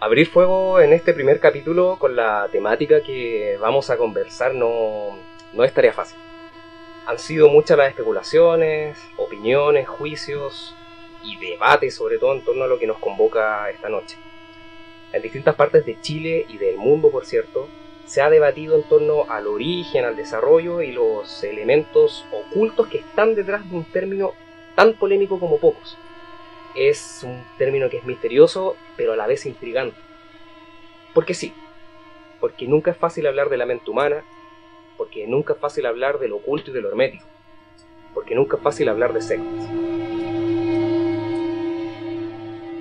abrir fuego en este primer capítulo con la temática que vamos a conversar no, no es tarea fácil. Han sido muchas las especulaciones, opiniones, juicios y debates sobre todo en torno a lo que nos convoca esta noche. En distintas partes de Chile y del mundo, por cierto, se ha debatido en torno al origen, al desarrollo y los elementos ocultos que están detrás de un término tan polémico como pocos. Es un término que es misterioso, pero a la vez intrigante. Porque sí, porque nunca es fácil hablar de la mente humana, porque nunca es fácil hablar de lo oculto y de lo hermético, porque nunca es fácil hablar de sectas.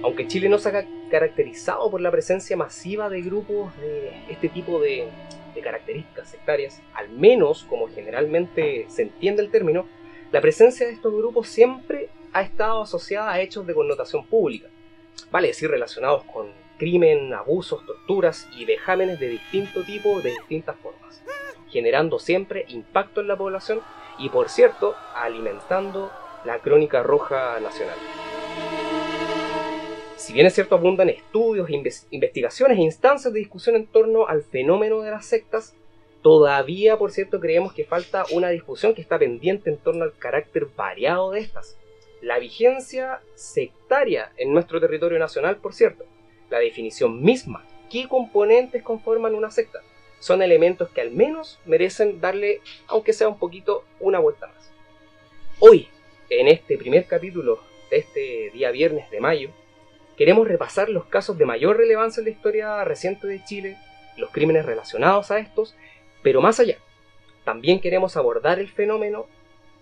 Aunque Chile no se ha caracterizado por la presencia masiva de grupos de este tipo de, de características sectarias, al menos como generalmente se entiende el término, la presencia de estos grupos siempre ha estado asociada a hechos de connotación pública, vale decir relacionados con crimen, abusos, torturas y vejámenes de distinto tipo de distintas formas, generando siempre impacto en la población y por cierto alimentando la crónica roja nacional. Si bien es cierto abundan estudios, investigaciones e instancias de discusión en torno al fenómeno de las sectas, todavía por cierto creemos que falta una discusión que está pendiente en torno al carácter variado de estas. La vigencia sectaria en nuestro territorio nacional, por cierto, la definición misma, qué componentes conforman una secta, son elementos que al menos merecen darle, aunque sea un poquito, una vuelta más. Hoy, en este primer capítulo de este día viernes de mayo, queremos repasar los casos de mayor relevancia en la historia reciente de Chile, los crímenes relacionados a estos, pero más allá. También queremos abordar el fenómeno,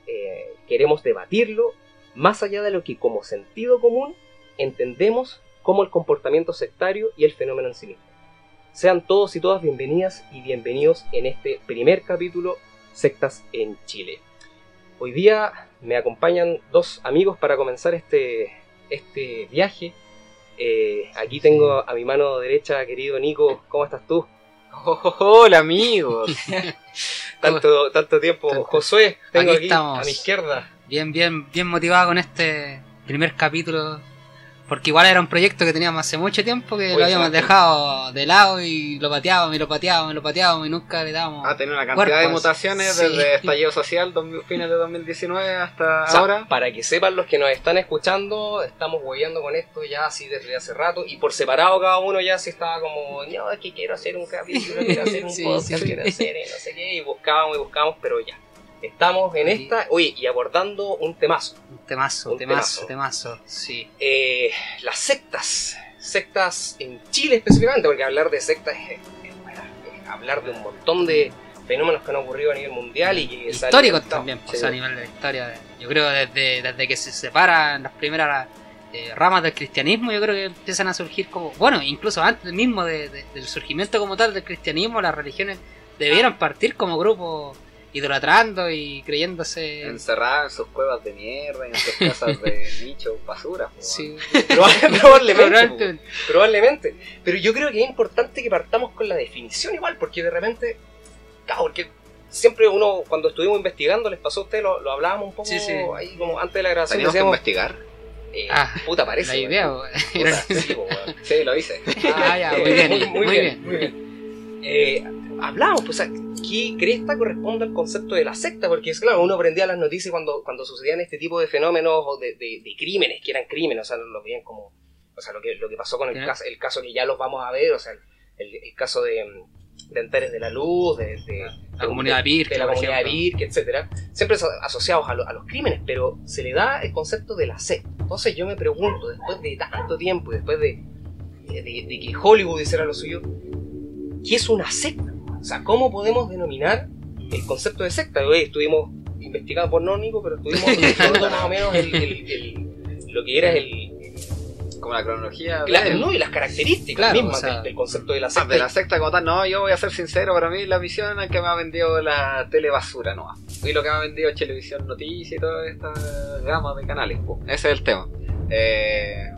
eh, queremos debatirlo, más allá de lo que como sentido común entendemos como el comportamiento sectario y el fenómeno en sí mismo. Sean todos y todas bienvenidas y bienvenidos en este primer capítulo Sectas en Chile. Hoy día me acompañan dos amigos para comenzar este, este viaje eh, aquí tengo a mi mano derecha, querido Nico, ¿cómo estás tú? hola amigos. tanto, tanto tiempo. Josué, tengo aquí, a mi izquierda. Bien, bien, bien motivado con este primer capítulo porque igual era un proyecto que teníamos hace mucho tiempo que lo habíamos dejado de lado y lo pateábamos y lo pateábamos y lo pateábamos y nunca le dábamos. Ha tenido una cantidad de mutaciones desde estallido social, fines de 2019 hasta ahora. Para que sepan los que nos están escuchando, estamos hueveando con esto ya así desde hace rato y por separado cada uno ya se estaba como, no, es que quiero hacer un capítulo, quiero hacer un podcast, quiero hacer no sé qué, y buscábamos y buscábamos, pero ya Estamos en esta, oye, y abordando un temazo. Un temazo, un temazo, temazo, sí. Eh, las sectas, sectas en Chile específicamente, porque hablar de sectas es, hablar de un montón de fenómenos que han ocurrido a nivel mundial y que históricos también, pues, a nivel de la historia. yo creo desde, desde que se separan las primeras eh, ramas del cristianismo, yo creo que empiezan a surgir como, bueno, incluso antes mismo del surgimiento como tal del cristianismo, las religiones debieron partir como grupos idolatrando y creyéndose. Encerrado en sus cuevas de mierda, en sus casas de nicho, basura. Sí, probablemente. probablemente. Pero yo creo que es importante que partamos con la definición igual, porque de repente. Claro, porque siempre uno, cuando estuvimos investigando, les pasó a ustedes, lo, hablábamos un poco ahí como antes de la grabación. Teníamos que investigar. Eh, ah, puta, parece. La idea, sí, lo hice. Ah, ya, muy bien, muy, bien. Muy bien. Eh, hablamos, pues, ¿qué cresta corresponde al concepto de la secta? Porque es claro, uno aprendía las noticias cuando, cuando sucedían este tipo de fenómenos o de, crímenes, que eran crímenes, o sea, lo veían como, o sea, lo que, lo que pasó con el, caso, el caso que ya los vamos a ver, o sea, el, caso de, de Antares de la Luz, de, la comunidad Virque, de la comunidad etcétera, siempre asociados a, a, los crímenes, pero se le da el concepto de la secta. Entonces yo me pregunto, después de tanto tiempo y después de, de que Hollywood hiciera lo suyo, ¿qué es una secta? O sea, ¿cómo podemos denominar el concepto de secta? Hoy estuvimos investigando por nónico, pero estuvimos más o menos lo que era el, como la cronología no, y las características mismas del, concepto de la secta. de la secta como tal, no, yo voy a ser sincero, para mí la visión es que me ha vendido la telebasura, no. Y lo que me ha vendido Televisión Noticias y toda esta gama de canales, ese es el tema. Eh,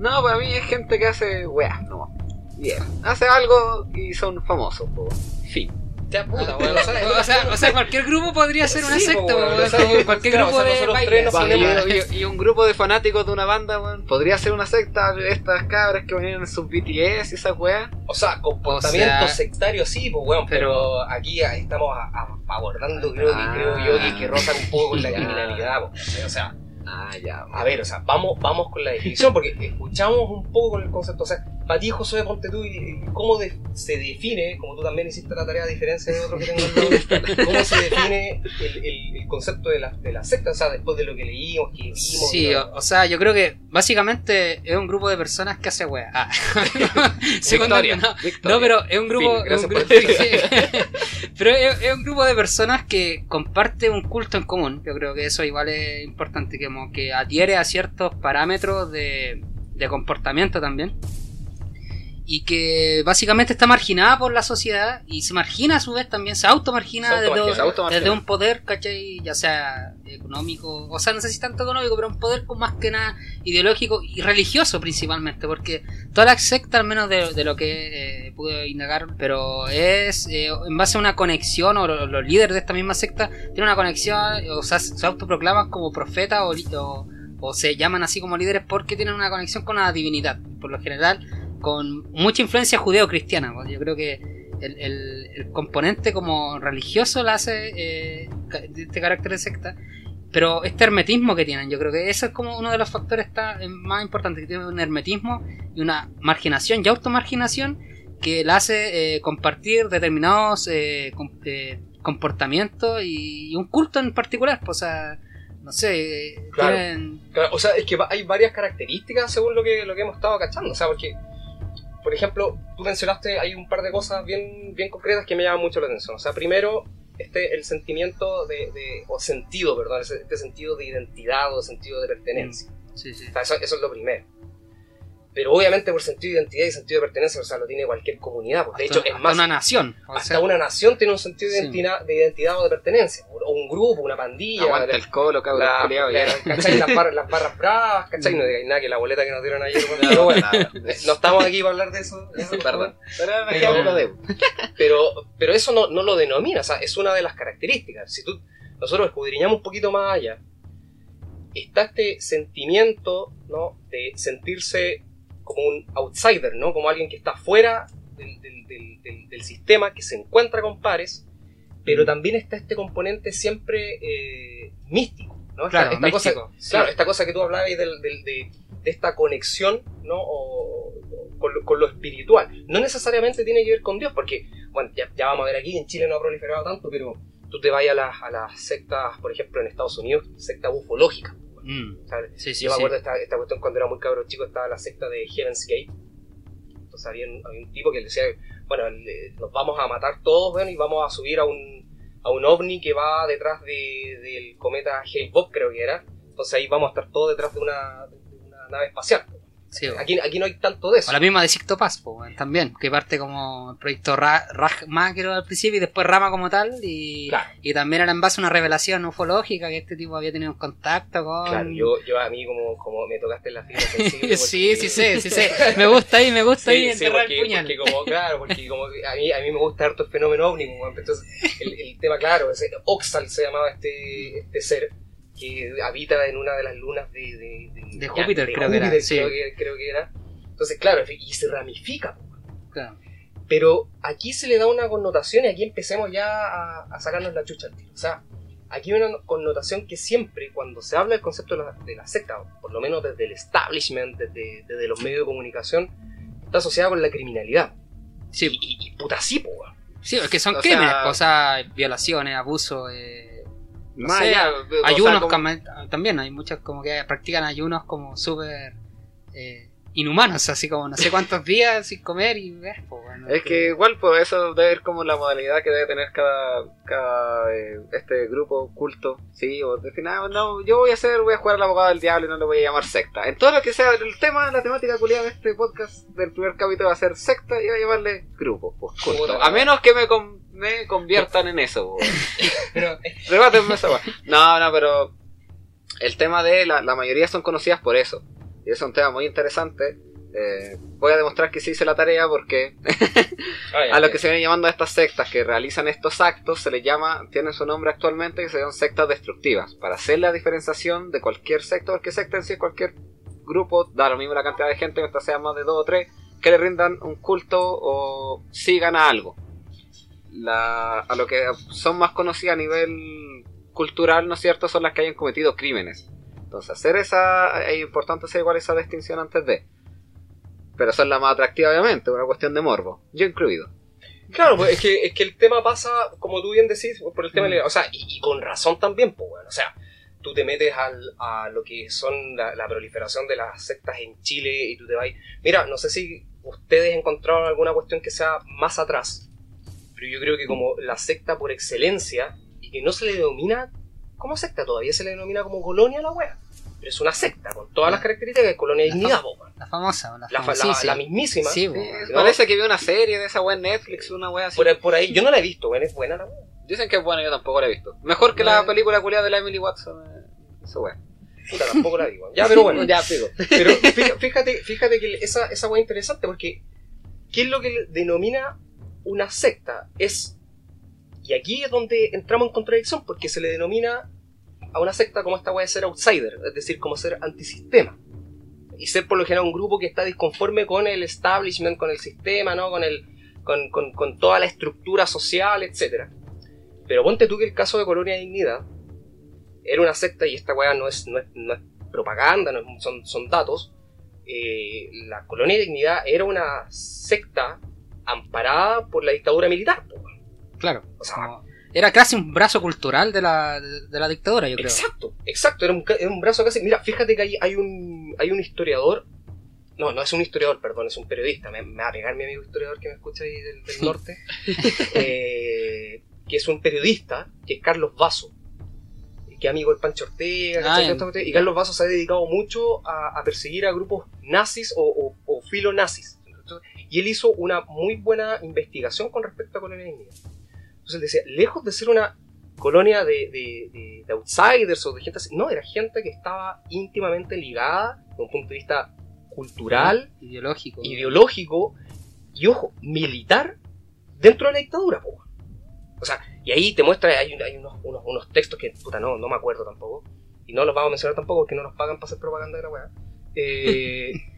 no, para mí es gente que hace weas, no. Bien, hace algo y son famosos, fin. Ya, puta, weón. O sea, o sea, cualquier grupo podría ser una Sí, secta, po, weón, weón, o sea, cualquier claro, grupo o sea, de. Y, y un grupo de fanáticos de una banda, weón, podría ser una secta. Estas cabras que venían en sus BTS y esas weas. O sea, comportamiento O sea- sectario sí, pues weón, pero, aquí estamos a- a- abordando, creo que Ah. creo yo, que, que rozan un poco con la criminalidad, pues, o sea, Ah, ya. a ver, o sea, vamos, vamos con la definición, porque escuchamos un poco con el concepto, o sea, para ti, Josué, ponte tú, ¿cómo de- se define, como tú también hiciste la tarea a diferencia de otros que tengo al lado, cómo se define el, el- el concepto de la, de la secta, o sea, después de lo que leímos, que vimos? Sí, o, o sea, yo creo que básicamente es un grupo de personas que hace wea. Ah. Segundo, Victoria, no, Victoria. no, pero es un grupo. Fin, es un por- grupo- pero es, es un grupo de personas que comparte un culto en común. Yo creo que eso igual es importante, que como que adhiere a ciertos parámetros de, de comportamiento también. Y que básicamente está marginada por la sociedad y se margina a su vez también, se automargina, Se desde, automargina, se automargina. desde un poder, ¿cachai? Ya sea económico, o sea, no sé si tanto económico, pero un poder con más que nada ideológico y religioso principalmente, porque toda la secta, al menos de, de lo que eh, pude indagar, pero es eh, en base a una conexión, o lo- los, líderes de esta misma secta tienen una conexión, o sea, se autoproclaman como o, o, o se llaman así como líderes porque tienen una conexión con la divinidad, por lo general con mucha influencia judeo-cristiana. pues, Yo creo que el, el- el componente como religioso la hace eh, este carácter de secta. Pero este hermetismo que tienen, yo creo que eso es como uno de los factores está, eh, más importantes, que tiene un hermetismo y una marginación y automarginación que la hace eh, compartir determinados eh, eh, comportamientos y, y un culto en particular. Pues, o sea, no sé, eh, Claro. tienen- Claro, o sea, es que hay varias características según lo que, lo que hemos estado cachando. O sea, porque, por ejemplo, tú mencionaste, hay un par de cosas bien, bien concretas que me llaman mucho la atención. O sea, primero, este, el sentimiento de, de- o sentido, perdón, este sentido de identidad o sentido de pertenencia. sí, sí. O sea, eso, eso es lo primero. Pero obviamente por sentido de identidad y sentido de pertenencia, o sea, lo tiene cualquier comunidad. pues, de Hasta- hecho, es hasta más, una nación. o hasta sea, una nación tiene un sentido de Sí. identidad, de identidad o de pertenencia. O un grupo, una pandilla. Aguanta la- el colo, cabrón. la- la- ya. ¿cachai? Las, barras, las barras bravas, ¿cachai? No digáis nada que la boleta que nos dieron ayer, bueno, pero bueno, no estamos aquí para hablar de eso. Perdón. Pero. Pero, pero eso no, no lo denomina, o sea, es una de las características. Si tú, nosotros escudriñamos un poquito más allá, está este sentimiento, ¿no? De sentirse como un outsider, ¿no? Como alguien que está fuera del, del- del- del- sistema, que se encuentra con pares, pero también está este componente siempre eh, místico, ¿no? Esta- Claro, esta cosa- místico, sí. Claro, esta cosa que tú hablabas del- del- de, de esta conexión, ¿no? O- con, lo, con lo espiritual. No necesariamente tiene que ver con Dios, porque, bueno, ya, ya vamos a ver aquí, en Chile no ha proliferado tanto, pero tú te vas a las, a las sectas, por ejemplo, en Estados Unidos, secta Mm, sí, sí, Yo me acuerdo de esta, esta cuestión cuando era muy cabro chico, estaba la secta de Heaven's Gate. Entonces había un, había un tipo que le decía, bueno, le- nos vamos a matar todos, y vamos a subir a un, a un ovni que va detrás de, del cometa Hale-Bopp, creo que era. Entonces ahí vamos a estar todos detrás de una, de una nave espacial. Sí, Aquí, aquí no hay tanto de eso. O la misma de Sicto Paz, po, weón, también, que parte como el proyecto Ra Rajma, creo, al principio, y después Rama como tal, y, Claro. y también era en base a una revelación ufológica, que este tipo había tenido un contacto con... Claro, yo, yo a mí como, como me tocaste en la fibra sensible. sí, sí sé, sí sé. Me gusta ahí, me gusta ahí Sí, sí, enterrar porque, el puñal. porque como, claro, porque como a mí, a mí me gusta harto el fenómeno weón, entonces el, el tema, claro, ese Oxal se llamaba este, este ser que habita en una de las lunas de, de, De Júpiter, creo que era, Júpiter, sí. creo, que, creo que era. Entonces, claro, y se ramifica. Claro. Pero aquí se le da una connotación y aquí empecemos ya a, a sacarnos la chucha al tiro. O sea, aquí hay una connotación que siempre, cuando se habla del concepto de la, de la secta, por lo menos desde el establishment, desde, desde los medios de comunicación, está asociada con la criminalidad. Sí, Y, y, y puta sí, po, sí, es que son O crímenes, sea- o sea, violaciones, abusos, eh, no Más sé, allá, o sea, ayunos como- también, hay muchos como que practican ayunos como súper eh, inhumanos, así como no sé cuántos días sin comer y ves, pues, bueno, Es que igual, pues eso debe ser como la modalidad que debe tener cada, cada eh, este grupo culto. Sí, o de final, no, yo voy a hacer, voy a jugar al abogado del diablo y no le voy a llamar secta. En todo lo que sea el tema, la temática culiada de este podcast del primer capítulo va a ser secta y voy a llamarle grupo, pues culto. Puta, A menos que me, con- me conviertan en eso. Pero, Rebátenme esa. No, no, pero el tema de la, la mayoría son conocidas por eso. Y es un tema muy interesante Eh, voy a demostrar que sí hice la tarea porque Ah, a lo que se viene llamando a estas sectas que realizan estos actos se les llama, tienen su nombre actualmente, que llaman sectas destructivas. Para hacer la diferenciación de cualquier secta, porque secta en sí es cualquier grupo, da lo mismo la cantidad de gente, mientras sea más de dos o tres, que le rindan un culto o sigan a algo. La, a lo que son más conocidas a nivel cultural, ¿no es cierto?, son las que hayan cometido crímenes. Entonces, hacer esa, es importante hacer igual esa distinción antes de. Pero son la más atractiva, obviamente, una cuestión de morbo, yo incluido. Claro, pues es que, es que el tema pasa, como tú bien decís, por el tema Mm. O sea, y, y con razón también, pues, bueno. O sea, tú te metes al, a lo que son la, la proliferación de las sectas en Chile y tú te vas. Mira, no sé si ustedes encontraron alguna cuestión que sea más atrás, pero yo creo que como la secta por excelencia, y que no se le denomina como secta, todavía se le denomina como colonia a la wea. Pero es una secta, con todas las características de colonia de La dignidad. La famosa, la, la, la- sí, la sí. mismísima. Sí. Parece que vi una serie de esa wea en Netflix, una wea así. por, por ahí, yo no la he visto, weón, es buena la wea. Dicen que es buena, yo tampoco la he visto. Mejor que No, la eh. película culiada de la Emily Watson. eh, Esa wea. Puta, tampoco la digo. Ya, pero bueno. ya, pico. Pero fí- fíjate, fíjate que esa, esa weá es interesante porque ¿qué es lo que denomina una secta? Es. Y aquí es donde entramos en contradicción, porque se le denomina a una secta como esta weá de ser outsider, es decir, como ser antisistema. Y ser por lo general un grupo que está disconforme con el establishment, con el sistema, ¿no? Con el. con, con- toda la estructura social, etc. Pero ponte tú que el caso de Colonia Dignidad era una secta, y esta weá no es, no es, propaganda, no es- son, son datos. eh, la Colonia Dignidad era una secta amparada por la dictadura militar. po. Claro. O sea, como- era casi un brazo cultural de la, de, de la dictadura, yo creo. Exacto, exacto, era un, ca- era un brazo casi. Mira, fíjate que hay, hay un, hay un historiador. No, no es un historiador, perdón, es un periodista. Me, me va a pegar mi amigo historiador que me escucha ahí del, del norte. eh, que es un periodista, que es Carlos Vaso. Que amigo del Pancho Ortega. Ah, y Carlos Vaso se ha dedicado mucho a, a perseguir a grupos nazis o, o, o filonazis. Y él hizo una muy buena investigación con respecto a Colonia de Dignidad. Entonces él decía, lejos de ser una colonia de, de- de- de outsiders o de gente así, no, era gente que estaba íntimamente ligada desde un punto de vista cultural, Ideológico. ideológico y, ojo, militar dentro de la dictadura. po. O sea, y ahí te muestra, hay, hay unos, unos, unos textos que, puta, no, no me acuerdo tampoco, y no los vamos a mencionar tampoco porque no nos pagan para hacer propaganda de la weá. Eh,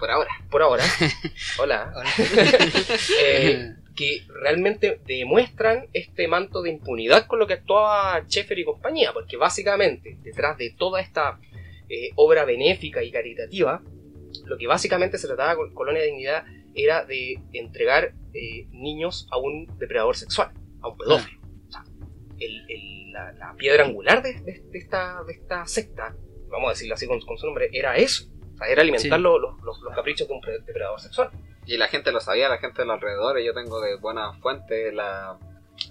Por ahora. por ahora. Hola. Ahora. Eh, que realmente demuestran este manto de impunidad con lo que actuaba Sheffer y compañía, porque básicamente detrás de toda esta eh, obra benéfica y caritativa, lo que básicamente se trataba con Colonia de Dignidad era de entregar eh, niños a un depredador sexual, a un pedófilo. O sea, el- el- la, la piedra angular de, de- de esta, de esta secta, vamos a decirlo así con, con su nombre, era eso. Era alimentar Sí. los, los- los- los caprichos de un pre- depredador sexual. Y la gente lo sabía, la gente de los alrededores. Yo tengo de buena fuente la,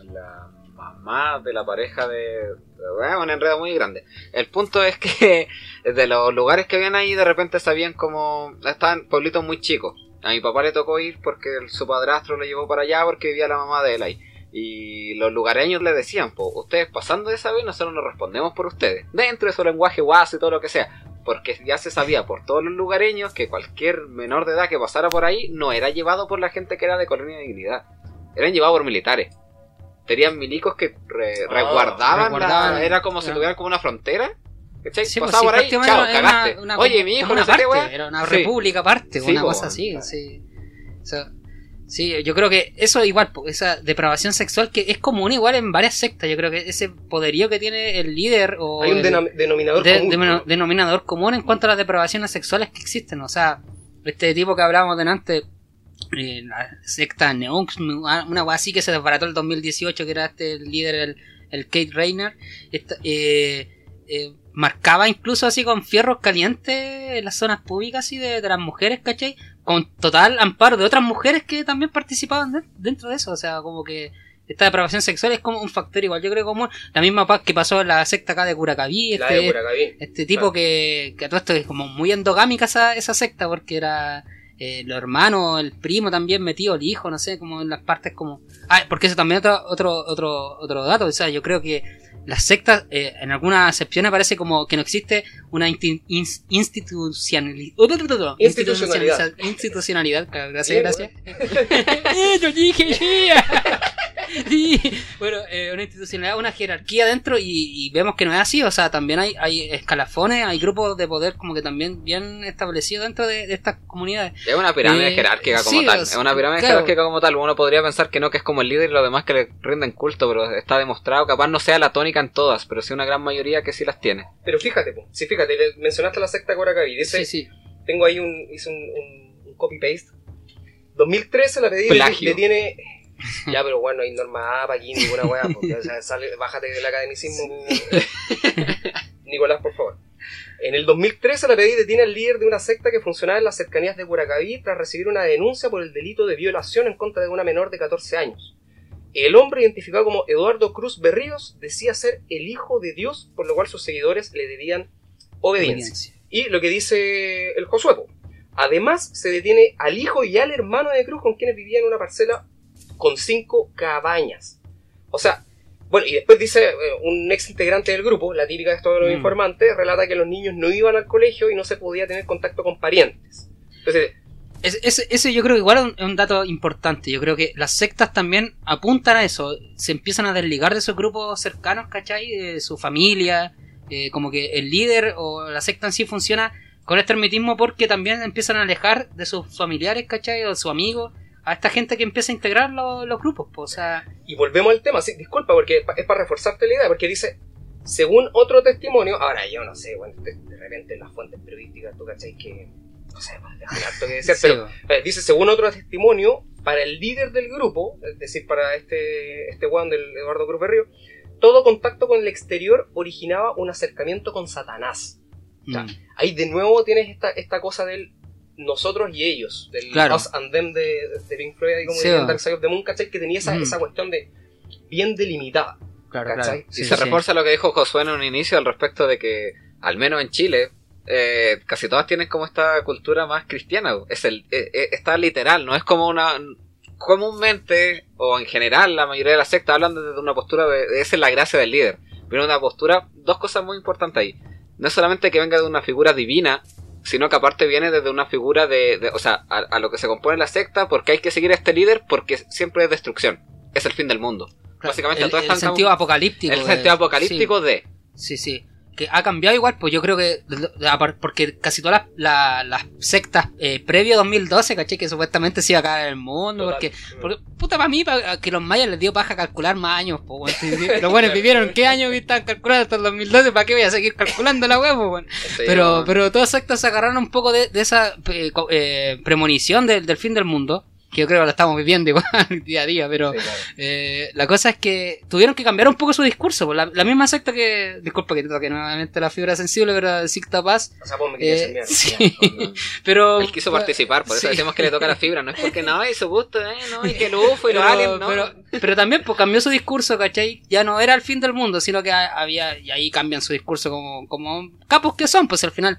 la mamá de la pareja de. Bueno, un enredo muy grande. El punto es que de los lugares que habían ahí, de repente sabían como. Estaban pueblitos muy chicos. A mi papá le tocó ir porque el- su padrastro lo llevó para allá porque vivía la mamá de él ahí. Y los lugareños le decían, pues, ustedes pasando de esa vez, nosotros nos respondemos por ustedes. Dentro de su lenguaje guaso y todo lo que sea. Porque ya se sabía por todos los lugareños que cualquier menor de edad que pasara por ahí no era llevado por la gente que era de Colonia de Dignidad. Eran llevados por militares. Tenían milicos que re- Ah, resguardaban, la- era como si tuvieran como una frontera. ¿Cachai? Sí, pues, Pasaba sí, por ahí, chao, era cagaste. una- una- Oye, mi hijo, no una sé qué. Era una Sí. república aparte, una po, cosa así. Sí. O sea, sí, yo creo que eso igual, esa depravación sexual que es común igual en varias sectas. Yo creo que ese poderío que tiene el líder o Hay un denom- denominador de- común. de- ¿no? denominador común en cuanto a las depravaciones sexuales que existen. O sea, este tipo que hablábamos delante, eh, la secta Neonx, una weá así que se desbarató el 2018, que era este el líder, el, el Kate Rayner, esta- eh, eh, marcaba incluso así con fierros calientes en las zonas públicas así de, de las mujeres, ¿cachai? Con total amparo de otras mujeres que también participaban de- dentro de eso, o sea, como que esta depravación sexual es como un factor igual, yo creo como la misma paz que pasó en la secta acá de Curacaví, este, de Curacaví. este tipo Claro. que, que a todo esto es como muy endogámica esa, esa secta, porque era eh, los hermanos, el primo también metido, el hijo, no sé, como en las partes como... Ah, porque eso también otro, otro, otro, otro dato, o sea, yo creo que las sectas, eh, en algunas excepciones parece como que no existe una insti- ins- institucionali- uh, Institucionalidad. institucionalidad. Gracias, gracias. Yo dije, sí. Sí. Bueno, eh, una institucionalidad, una jerarquía dentro y, y vemos que no es así. O sea, también hay, hay escalafones, hay grupos de poder como que también bien establecidos dentro de, de estas comunidades. Es una pirámide Eh, jerárquica como sí, tal. Es una pirámide claro. jerárquica como tal. Uno podría pensar que no, que es como el líder y los demás que le rinden culto, pero está demostrado. Capaz no sea la tónica en todas, pero sí una gran mayoría que sí las tiene. Pero fíjate, po, sí, fíjate, le- mencionaste la secta Korakabi. Dice, Sí, sí. tengo ahí un, hice un, un- un copy-paste. 2013 la pedí le tiene... Ya, pero bueno, no hay norma APA aquí, ninguna weá. Porque, o sea, sale, bájate del academicismo. Nicolás, por favor. En el 2013 la pedí detiene al líder de una secta que funcionaba en las cercanías de Curacaví tras recibir una denuncia por el delito de violación en contra de una menor de 14 años. El hombre identificado como Eduardo Cruz Berríos decía ser el hijo de Dios, por lo cual sus seguidores le debían obediencia. Y lo que dice el Josué. po. Además, se detiene al hijo y al hermano de Cruz con quienes vivían en una parcela con cinco cabañas. O sea, bueno, y después dice eh, un ex integrante del grupo, la típica de de los Mm. informantes, relata que los niños no iban al colegio y no se podía tener contacto con parientes. Entonces, Ese, ese- ese yo creo que igual es un, es un dato importante. Yo creo que las sectas también apuntan a eso. Se empiezan a desligar de sus grupos cercanos, ¿cachai? De su familia. eh, como que el líder o la secta en sí funciona con este hermetismo porque también empiezan a alejar de sus familiares, ¿cachai? O de sus amigos. A esta gente que empieza a integrar los, los grupos. po. O sea, y volvemos al tema, sí, disculpa, porque es pa- es para reforzarte la idea, porque dice, según otro testimonio, ahora yo no sé, bueno, de, de repente en las fuentes periodísticas, tú cachai que, no sé, pues, harto que decir, pero Eh, dice, según otro testimonio, para el líder del grupo, es decir, para este, este weón del Eduardo Cruz Berrío, todo contacto con el exterior originaba un acercamiento con Satanás. mm, Ahí de nuevo tienes esta, esta cosa del nosotros y ellos, del Claro. us and them de, de Pink Floyd, ahí como Sí, diría va. Dark Side of the Moon, ¿cachai? Que tenía esa, esa cuestión de bien delimitada. claro, ¿cachai? claro. Y se sí. refuerza lo que dijo Josué en un inicio al respecto de que, al menos en Chile, eh, casi todas tienen como esta cultura más cristiana. Es el, eh, eh, está literal, no es como una. Comúnmente, o en general, la mayoría de las sectas hablan desde una postura de. de esa es la gracia del líder. Pero una postura, dos cosas muy importantes ahí. No es solamente que venga de una figura divina, sino que aparte viene desde una figura de. de- o sea, a, a lo que se compone la secta, porque hay que seguir a este líder, porque siempre es destrucción. Es el fin del mundo. Básicamente, el, todas el están como- sentido apocalíptico. el de- sentido apocalíptico de. Sí, sí. Que ha cambiado igual, pues yo creo que. Porque casi todas las, la- las sectas eh, previo a 2012, ¿caché? Que supuestamente se iba a caer el mundo. Porque, porque, puta, para mí, pa- que los mayas les dio paja calcular más años, Los buenos vivieron qué años que estaban calculando hasta el 2012, ¿para qué voy a seguir calculando la? Sí, Pero, pero todas sectas se agarraron un poco de, de esa eh, eh, premonición del, del fin del mundo. Que yo creo que lo estamos viviendo igual día a día, pero. Sí, claro. Eh, la cosa es que tuvieron que cambiar un poco su discurso. pues, La, la misma secta que. Disculpa que te toque nuevamente la fibra sensible, pero Sicta Paz. O sea, vos me Eh, enviar. sí, No, pero. Él quiso participar, por eso Sí. decimos que le toca la fibra, no es porque no, y su gusto, eh, no, y que el UFO y los Pero, aliens, no. pero, pero también pues cambió su discurso, ¿cachai? Ya no era el fin del mundo, sino que había, y ahí cambian su discurso como, como capos que son, pues al final.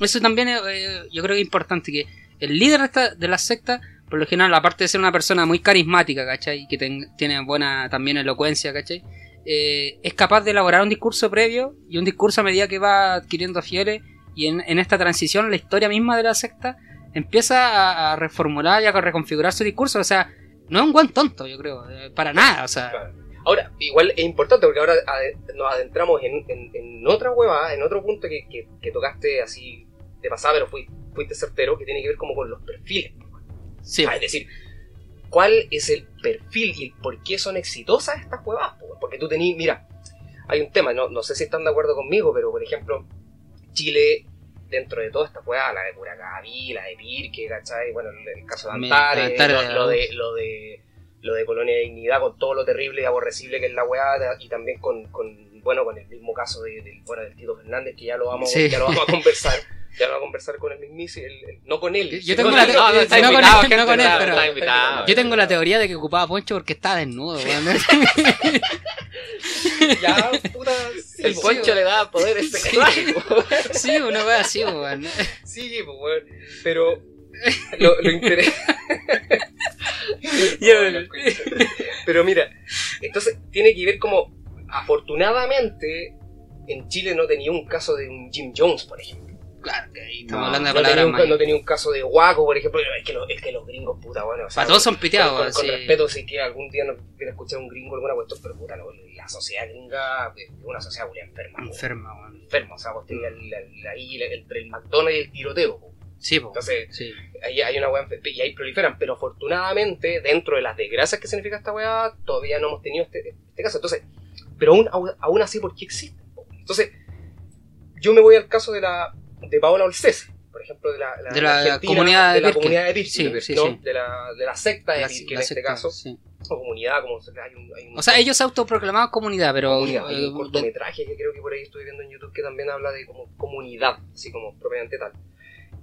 Eso también eh, yo creo que es importante, que el líder de, esta, de la secta, por lo general, aparte de ser una persona muy carismática, ¿cachai? Que ten- tiene buena también elocuencia, ¿cachai? Eh, es capaz de elaborar un discurso previo y un discurso a medida que va adquiriendo fieles y en, esta transición la historia misma de la secta empieza a, reformular y a reconfigurar su discurso, o sea, no es un buen tonto, yo creo, eh, para nada, o sea. Ahora, igual es importante porque ahora nos adentramos en, en- otra hueva, en otro punto que, que- que tocaste así de pasada, pero fui- fuiste certero, que tiene que ver como con los perfiles. Sí, Ah, es decir, ¿cuál es el perfil y el por qué son exitosas estas huevas? po? Porque tú tenés, mira, hay un tema, no, no sé si están de acuerdo conmigo, pero por ejemplo, Chile, dentro de toda esta hueá, la de Curacaví, la de Pirque, ¿cachai? Bueno, el, caso de Antares, Antares, lo, lo de, lo de lo de Colonia de Dignidad, con todo lo terrible y aborrecible que es la weá, y también con, con bueno, con el mismo caso de, del, bueno, del Tito Fernández, que ya lo vamos, Sí. ya lo vamos a conversar, ya vamos a conversar con el mismísimo, no con él. Yo tengo la- yo tengo teoría de que ocupaba Poncho porque estaba desnudo, weón. Ya, puta, sí, El po, poncho le da poder sexual. sí, una wea así, weón. Sí, pues, weón. Pero lo, lo interesante. Yo- Pero mira, entonces tiene que ver como. afortunadamente, en Chile no tenía un caso de un Jim Jones, por ejemplo. Claro, que ahí estamos No, hablando de No tenía, palabras un, no tenía un caso de Waco, por ejemplo. Es que, lo- es que los gringos, puta, bueno. o sea, Para todos son piteados, Con, con sí. respeto, si que algún día no quiera escuchar a un gringo alguna cuestión, pero puta, no, la sociedad gringa es una sociedad muy enferma. Enferma, weón. Enferma, o sea, vos el- ahí entre el McDonald's y el tiroteo. po. Sí, po. Entonces, Sí. ahí hay una weá y ahí proliferan, pero afortunadamente, dentro de las desgracias que significa esta weá, todavía no hemos tenido este, este caso. Entonces, pero aún, aún, así, ¿por qué existe? po? Entonces, yo me voy al caso de la de Paola Olcese, por ejemplo, de la, De la Argentina, comunidad de de la Pirque. comunidad de Pirque, Sí, ¿no? sí, sí. De, la, de la secta de Pirque, en este caso, o comunidad, como hay un, hay un- O sea, ellos se autoproclamaban comunidad, pero. comunidad. Hay eh, un cortometraje que creo que por ahí estoy viendo en YouTube que también habla de como comunidad, así como propiamente tal.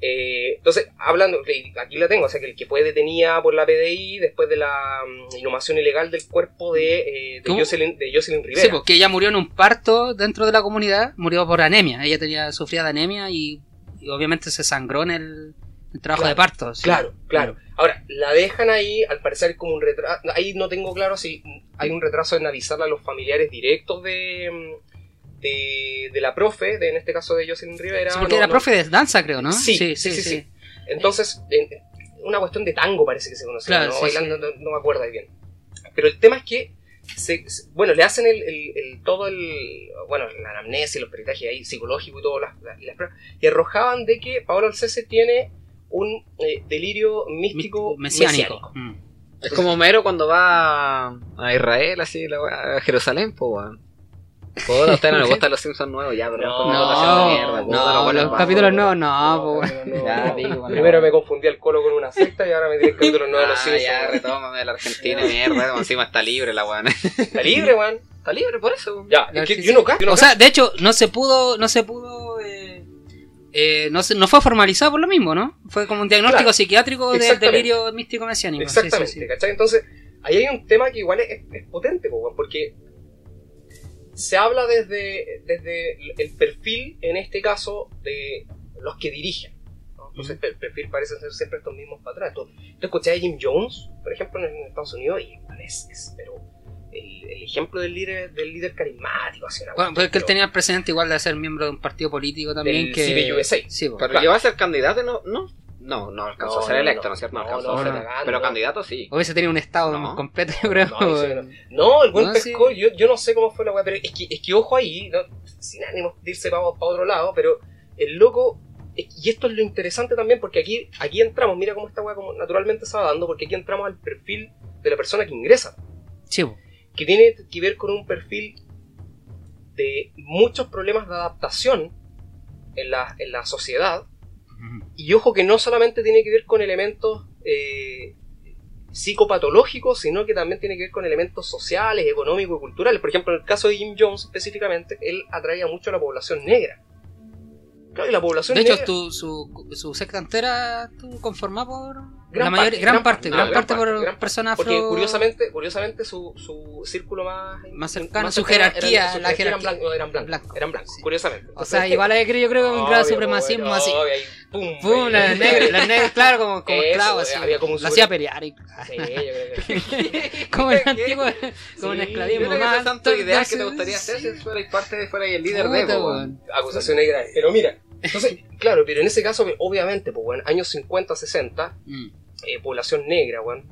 Eh, entonces, hablando, aquí la tengo, o sea que el que fue detenida por la PDI después de la mm, inhumación ilegal del cuerpo de, eh, de. Jocelyn, de Jocelyn Rivera. Sí, porque ella murió en un parto dentro de la comunidad, murió por anemia. Ella tenía sufría de anemia y, y obviamente se sangró en el, el trabajo Claro, de parto. sí. Claro, claro. Ahora, la dejan ahí, al parecer como un retraso, ahí no tengo claro si hay un retraso en avisarle a los familiares directos de, mm, de, de la profe, de, en este caso de Jocelyn Rivera. Sí, porque no- era no- profe de danza, creo, ¿no? Sí, sí, sí, sí. Entonces, en- una cuestión de tango parece que se conoce, Claro, ¿no? sí, Bailando, No, no me acuerdo ahí bien. Pero el tema es que, se- se- bueno, le hacen el, el- el- todo el, bueno, la anamnesis, los peritajes ahí, psicológico y todo, las, las- y las pruebas, y arrojaban de que Pablo Alcese tiene un eh, delirio místico Mesiánico. Mm. Es como Homero cuando va a Israel, así, la wea, a Jerusalén, pues, weón. Puta, a usted no le gustan los Simpsons nuevos, ya, pero No, No, mierda, no, los vamos. capítulos nuevos no, No, pues, no, no, no. Primero me confundí al colo con una secta y ahora me tiré el capítulo 9 de los Ah, Simpsons. ya, retómame la Argentina, mierda, encima está libre la weón. Está libre, weón. Está libre por eso. Ya, es que yo no no O sea, de hecho, no se pudo, no se pudo, eh, eh, no, se, no fue formalizado por lo mismo, ¿no? Fue como un diagnóstico Claro, psiquiátrico del delirio místico mesiánico. Exactamente, sí, sí. ¿cachai? Entonces, ahí hay un tema que igual es, es potente, porque se habla desde, desde el perfil, en este caso, de los que dirigen. ¿no? Entonces, el perfil parece ser siempre estos mismos patrones. Tú, tú escuchás a Jim Jones, por ejemplo, en, en Estados Unidos, y es, es, pero el, el ejemplo del líder, del líder carismático, así Bueno, cuestión, porque él pero tenía el precedente igual de ser miembro de un partido político también Del que... CBUSA. Sí. Pero Claro. llegó a ser candidato, ¿no? No, no, no alcanzó No, a ser electo, no. ¿no es cierto? No alcanzó a ser. pero candidato sí. Hubiese tenido un estado completo, yo creo. No, el buen pescó, yo, yo no sé cómo fue la weá, pero es que, es que ojo ahí, sin ánimo de irse para, otro lado, pero el loco, y esto es lo interesante también, porque aquí, aquí entramos, mira cómo esta weá como naturalmente se va dando, porque aquí entramos al perfil de la persona que ingresa, Sí, po. que tiene que ver con un perfil de muchos problemas de adaptación en la, en la sociedad. Y ojo que no solamente tiene que ver con elementos eh, psicopatológicos, sino que también tiene que ver con elementos sociales, económicos y culturales. Por ejemplo, en el caso de Jim Jones específicamente, él atraía mucho a la población negra. Claro, y la población De hecho, tu, su, su secta entera conformada por... Gran la mayor- parte, gran gran parte, gran parte por gran personas Porque curiosamente, curiosamente su, su círculo más, Más cercano, su cercano era- jerarquía, la jerarquía eran blancos, eran blancos, Blanco, eran blancos, sí. curiosamente. O sea, igual hay, yo creo que un grado de supremacismo obvio, así. obvio, ahí, pum, Pum, ahí. las negras, las negras, claro, como, como Eso, eh, así. había como un La hacía pelear. y- Sí, yo creo que... como en antiguo, como esclavismo. Más tus ideas que te gustaría hacer si fueras parte, fuera el líder de, acusaciones graves. Pero mira, entonces, claro, pero en ese caso, obviamente, pues, bueno, años 50, 60, Mm. eh, población negra, weón,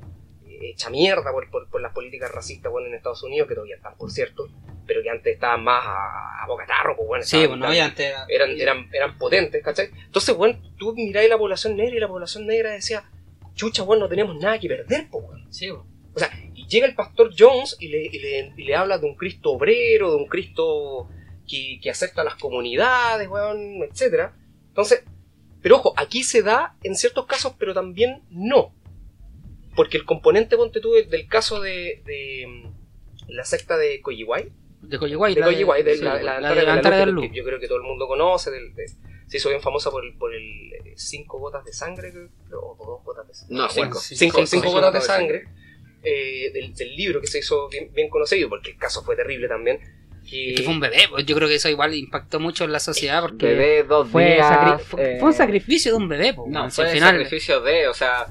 eh, hecha mierda por, por, por las políticas racistas, weón, en Estados Unidos, que todavía están, por cierto, pero que antes estaban más a, a bocatarro, pues, bueno, Sí, estaban- bueno, ya antes era- eran, eran, eran potentes, ¿cachai? Entonces, bueno, tú miráis la población negra y la población negra decía, chucha, weón, no tenemos nada que perder, pues, weón. Sí, bueno. O sea, y llega el pastor Jones y le, y le, y le habla de un Cristo obrero, de un Cristo que, que acepta a las comunidades, weón, etcétera. Entonces, pero ojo, aquí se da en ciertos casos, pero también no. Porque el componente, ponte tú, del, del caso de, de, mm, la secta de Coyihuay, De Coyihuay. de la Coyihuay, de la, la, la Altar de la Luz, de que- la Luz. que yo creo que todo el mundo conoce, del- de- se hizo bien famosa por el, por el eh, cinco gotas de sangre, creo, o dos gotas de sangre. No, cinco. cinco, Cinco, cinco cinco gotas de gotas de sangre eh, del, del libro que se hizo bien, bien conocido, porque el caso fue terrible también. Que, Que fue un bebé, pues yo creo que eso igual impactó mucho en la sociedad porque Bebé, dos fue, días. fue, eh, fue un sacrificio de un bebé, pues, No, fue el final sacrificio de, o sea,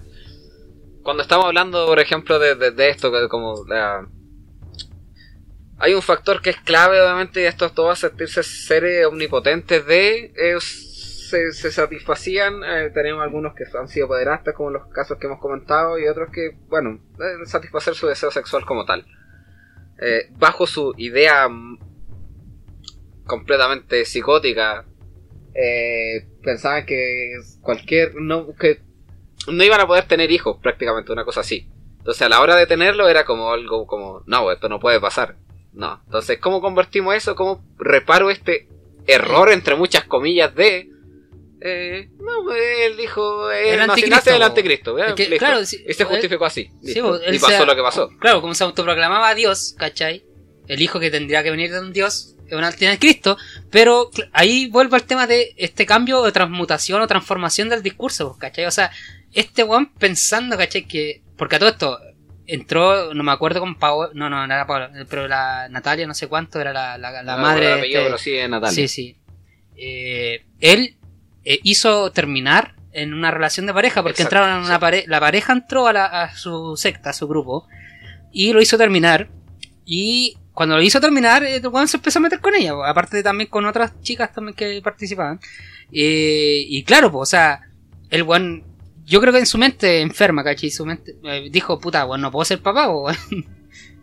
cuando estamos hablando, por ejemplo, de, de, de esto, que como la... hay un factor que es clave, obviamente, y esto es todo a sentirse seres omnipotentes de. eh, se, se satisfacían. eh, tenemos algunos que han sido pederastas, como los casos que hemos comentado, y otros que, bueno, eh, satisfacer su deseo sexual como tal. Eh, bajo su idea completamente psicótica, eh, pensaban que cualquier. No, que no iban a poder tener hijos, prácticamente, una cosa así. Entonces, a la hora de tenerlo, era como algo como: no, esto no puede pasar. No. Entonces, ¿cómo convertimos eso? ¿Cómo reparo este error, entre muchas comillas, de. Eh, no, él dijo. El El nace del anticristo. Es que, Listo. claro, sí, y se él- justificó así. Sí, él y pasó se- lo que pasó. Claro, como se autoproclamaba Dios, ¿cachai? El hijo que tendría que venir de un Dios es un anticristo, pero ahí vuelvo al tema de este cambio de transmutación o transformación del discurso, ¿cachai? O sea, este weón pensando, ¿cachai? Que, porque a todo esto entró, no me acuerdo con Paola, no, no, no era Paola, pero la Natalia, no sé cuánto, era la, la, la No, madre. apellido, este- pero sí, Natalia. Sí, sí. Eh, él eh, hizo terminar en una relación de pareja, porque Exacto, entraron en una pareja, la pareja entró a, la- a su secta, a su grupo, y lo hizo terminar. Y cuando lo hizo terminar, eh, el weón se empezó a meter con ella, aparte también con otras chicas también que participaban. Eh, y claro, pues, o sea, el weón, yo creo que en su mente enferma, ¿cachai? Su mente eh, dijo, puta, weón, no puedo ser papá, weón.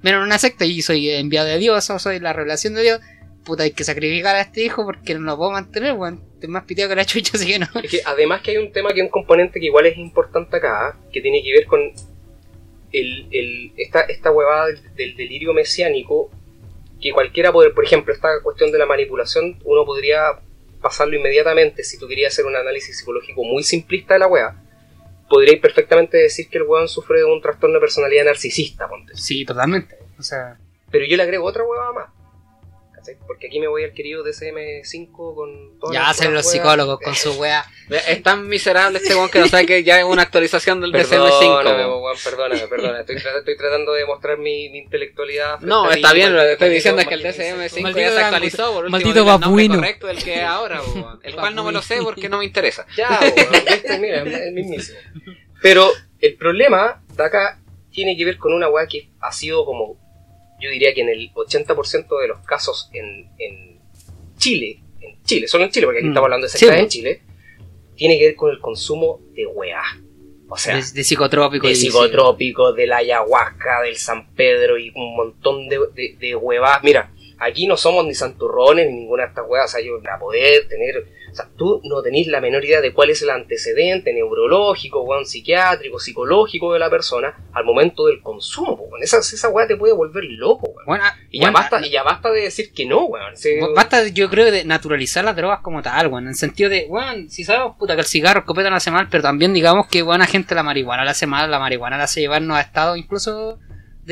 Menos en una secta y soy enviado de Dios, o soy la revelación de Dios. Puta, hay que sacrificar a este hijo porque no lo puedo mantener, weón. Estoy más piteado que la chucha, así que no. Es que además que hay un tema que es un componente que igual es importante acá, que tiene que ver con el, el- esta, esta huevada del, del delirio mesiánico, que cualquiera poder, por ejemplo, esta cuestión de la manipulación, uno podría pasarlo inmediatamente si tú querías hacer un análisis psicológico muy simplista de la hueá. Podríais perfectamente decir que el weón sufre de un trastorno de personalidad narcisista, ponte. Sí, totalmente. O sea, Pero yo le agrego otra más. ¿Cachai? Porque aquí me voy al querido DCM5 con todas ya hacen los psicólogos con su wea. Es tan miserable este weón que no sabe que ya es una actualización del Perdóname, DCM5. weón, perdóname, perdóname. Estoy, tra- estoy tratando de mostrar mi, mi intelectualidad. No, está bien, lo que estoy diciendo es que el maldito DCM5 insecto. Maldito ya se actualizó por último, maldito babuino. correcto el que es ahora, weón. el cual no me lo sé porque no me interesa. Ya, weón, este, mira, es el mismísimo. Pero el problema de acá tiene que ver con una weá que ha sido como, yo diría que en el 80% de los casos en, en Chile, en Chile, solo en Chile, porque aquí Mm. estamos hablando de Sí, sectas en pues. Chile, tiene que ver con el consumo de weá. O sea, de, de psicotrópico. de psicotrópicos, de la ayahuasca, del San Pedro y un montón de, de, de huevas. Mira, aquí no somos ni santurrones ni ninguna de estas huevas. O sea, yo para poder tener. O sea, tú no tenés la menor idea de cuál es el antecedente neurológico, weón, psiquiátrico, psicológico de la persona al momento del consumo, weón. Esa, esa hueá te puede volver loco, weón. Bueno, ah, Y ya, basta, ah, y ya basta de decir que no, weón. Se- Basta, yo creo, de naturalizar las drogas como tal, weón. En el sentido de, weón, si sabemos, puta, que el cigarro, el copete no hace mal, pero también digamos que buena gente la marihuana le hace mal, la marihuana le hace llevarnos a estados incluso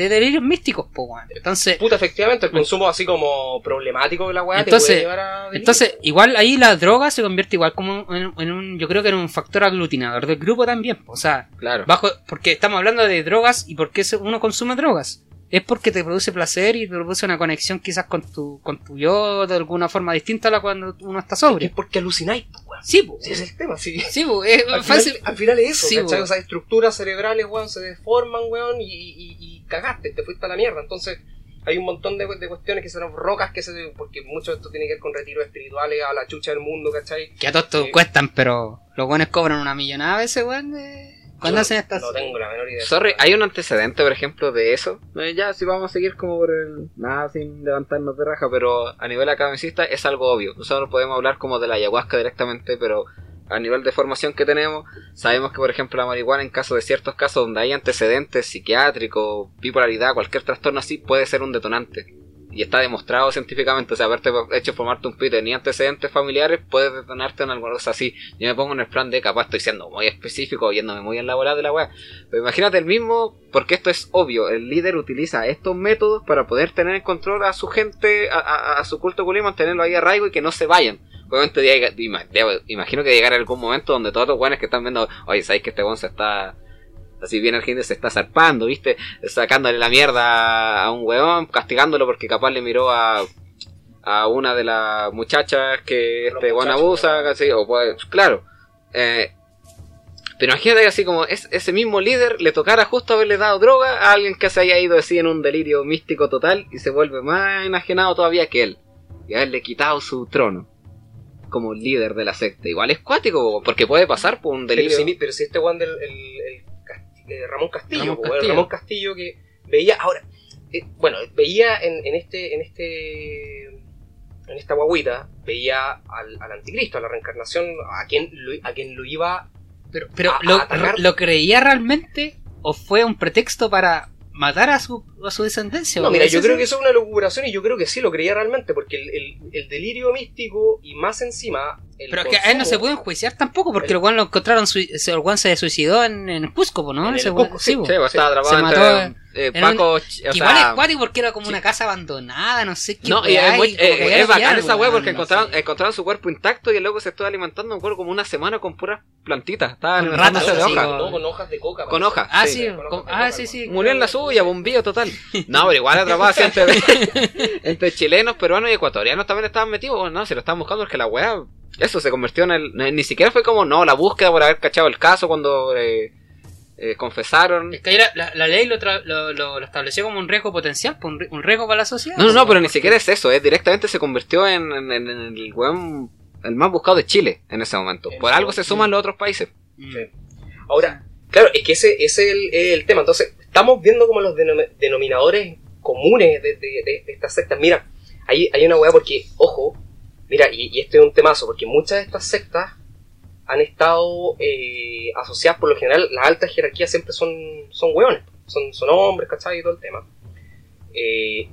de delirios místicos, pues, weón. Entonces, Puta, efectivamente, el consumo así como problemático de la weá te Entonces- puede llevar a... delirio. entonces, igual ahí la droga se convierte igual como en, en un, yo creo que en un factor aglutinador del grupo también, po. o sea, Claro. bajo, porque estamos hablando de drogas y por qué uno consume drogas. Es porque te produce placer y te produce una conexión quizás con tu, con tu yo de alguna forma distinta a la cuando uno está Es sobrio. porque alucináis, pues, Sí, po. Sí, ese es el tema, sí. Sí, po, es Al fácil. final, al final es eso, Sí. O sea, estructuras cerebrales, weón, se deforman, weón, y, y- y cagaste, te fuiste a la mierda. Entonces, hay un montón de, de cuestiones que son rocas que se... Porque mucho de esto tiene que ver con retiros espirituales a la chucha del mundo, ¿cachai? Que a todos estos Sí. cuestan, pero los buenos cobran una millonada a veces, weón. de- Cuando Yo hacen estas. No tengo la menor idea. Sorry, hay un antecedente, por ejemplo, de eso. Eh, ya, si vamos a seguir como por el. Nada, sin levantarnos de raja, pero a nivel academicista es algo obvio. Nosotros podemos hablar como de la ayahuasca directamente, pero a nivel de formación que tenemos, sabemos que, por ejemplo, la marihuana, en caso de ciertos casos donde hay antecedentes psiquiátricos, bipolaridad, cualquier trastorno así, puede ser un detonante. Y está demostrado científicamente, o sea, haberte hecho formarte un pito ni antecedentes familiares puede detonarte en alguna cosa así. Yo me pongo en el plan de capaz estoy siendo muy específico, yéndome muy en la bola de la weá. Pero imagínate el mismo, porque esto es obvio, el líder utiliza estos métodos para poder tener en control a su gente, a, a- a su culto culí, mantenerlo ahí arraigo y que no se vayan. Obviamente, imagino que llegará algún momento donde todos los weones que están viendo, oye, sabéis que este weón se está, así bien el gente se está zarpando, viste, sacándole la mierda a un weón, castigándolo porque capaz le miró a, a una de las muchachas que este weón abusa, así, o pues, claro. Eh, Pero imagínate que así como es, ese mismo líder le tocara justo haberle dado droga a alguien que se haya ido así en un delirio místico total y se vuelve más enajenado todavía que él. Y haberle quitado su trono como líder de la secta. Igual es cuático, porque puede pasar por un Pero delirio. si, pero si este Juan del el, el eh, Ramón Castillo, Ramón Castillo. Ramón Castillo que veía, ahora, eh, bueno, veía en, en este, en este, en esta guaguita, veía al, al anticristo, a la reencarnación, a quien lo, a quien lo iba Pero, pero A- ¿lo, atacar. ¿lo creía realmente o fue un pretexto para matar a su, a su descendencia? No, mira, yo creo que eso es una locuración y yo creo que sí lo creía realmente, porque el, el- el delirio místico y más encima. El Pero es que a él no se puede enjuiciar tampoco, porque el Juan lo encontraron, el Juan se suicidó en, en Cusco, ¿no? En el Cusco, sí, sí, pues, estaba Se mató entre eh, en Paco. o igual sea, es cuático porque era como sí. una casa abandonada, no sé qué. No, y weá, es, muy- eh, es bacán esa wea weón, porque no encontraron, su cuerpo intacto y el loco se estuvo alimentando, me acuerdo, como una semana con puras plantitas. Estaba Con alimentándose de hojas. con hojas de coca. Con hojas. Ah, sí. con ah, sí, sí. Murió en la suya, bombío total. No, pero igual atrapado así entre, entre chilenos, peruanos y ecuatorianos también estaban metidos. No, se lo estaban buscando porque la weá, eso se convirtió en el. no, Ni siquiera fue como, no, la búsqueda por haber cachado el caso cuando eh, eh, confesaron. Es que ahí la, la- la ley lo, tra- lo, lo- lo estableció como un riesgo potencial, po, un, un riesgo para la sociedad. No, no, no, pero ni siquiera es eso, es directamente se convirtió en, en- en el weón, el más buscado de Chile en ese momento. En Por algo se suman los otros países. Sí. Ahora, claro, es que ese, ese es el, el tema. Entonces, estamos viendo como los denom- denominadores comunes de, de- de- de estas sectas. Mira, hay, hay una weá porque, ojo, mira, y, y este es un temazo, porque muchas de estas sectas han estado eh, asociadas por lo general, las altas jerarquías siempre son, son weones, son, son hombres, ¿cachai? Y todo el tema. Eh,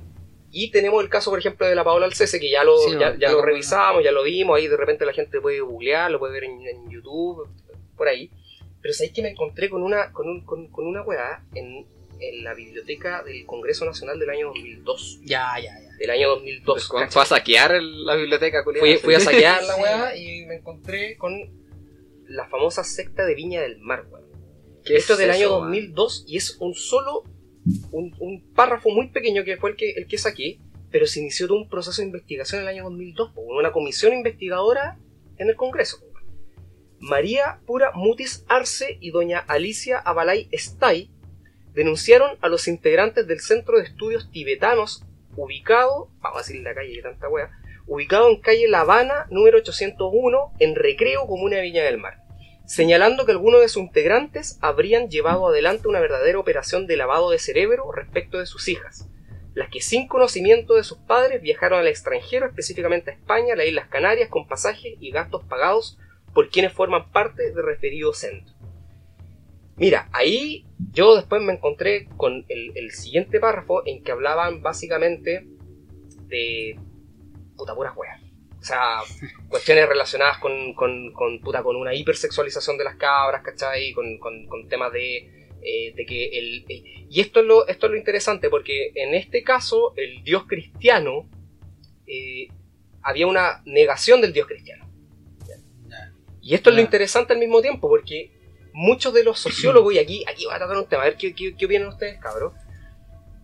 y tenemos el caso, por ejemplo, de la Paola Alcese, que ya lo, Sí, ya, lo revisamos, ya lo vimos, ahí de repente la gente puede googlear, lo puede ver en, en YouTube, por ahí. Pero sabéis que me encontré con una, con un, con, con una weá en, en la biblioteca del Congreso Nacional del año 2002. Ya, ya, ya. Del año 2002. Fue ¿cachai? a saquear el- la biblioteca, culiao. Fui, fui a saquear la weá y me encontré con la famosa secta de Viña del Mar, weón. ¿Qué Esto es del eso, año weón? 2002 y es un solo, un, un párrafo muy pequeño que fue el que, el que saqué, pero se inició todo un proceso de investigación en el año 2002, po, una comisión investigadora en el Congreso. María Pura Mutis Arce y doña Alicia Abalay Estay denunciaron a los integrantes del Centro de Estudios Tibetanos ubicado, vamos a decir la calle de tanta wea, ubicado en calle La Habana, número 801, en Recreo, comuna de Viña del Mar, señalando que algunos de sus integrantes habrían llevado adelante una verdadera operación de lavado de cerebro respecto de sus hijas, las que sin conocimiento de sus padres viajaron al extranjero, específicamente a España, a las Islas Canarias, con pasajes y gastos pagados por quienes forman parte del referido centro. Mira, ahí yo después me encontré con el, el siguiente párrafo en que hablaban básicamente de puta puras weas. O sea, cuestiones relacionadas con, con, con, puta, con una hipersexualización de las cabras, ¿cachai? Con, con, con temas de, eh, de que el... eh, y esto es, lo, esto es lo interesante, porque en este caso el dios cristiano, eh, había una negación del dios cristiano. Y esto es lo interesante al mismo tiempo, porque muchos de los sociólogos, y aquí, aquí va a tratar un tema, a ver qué, qué, qué opinan ustedes, cabros.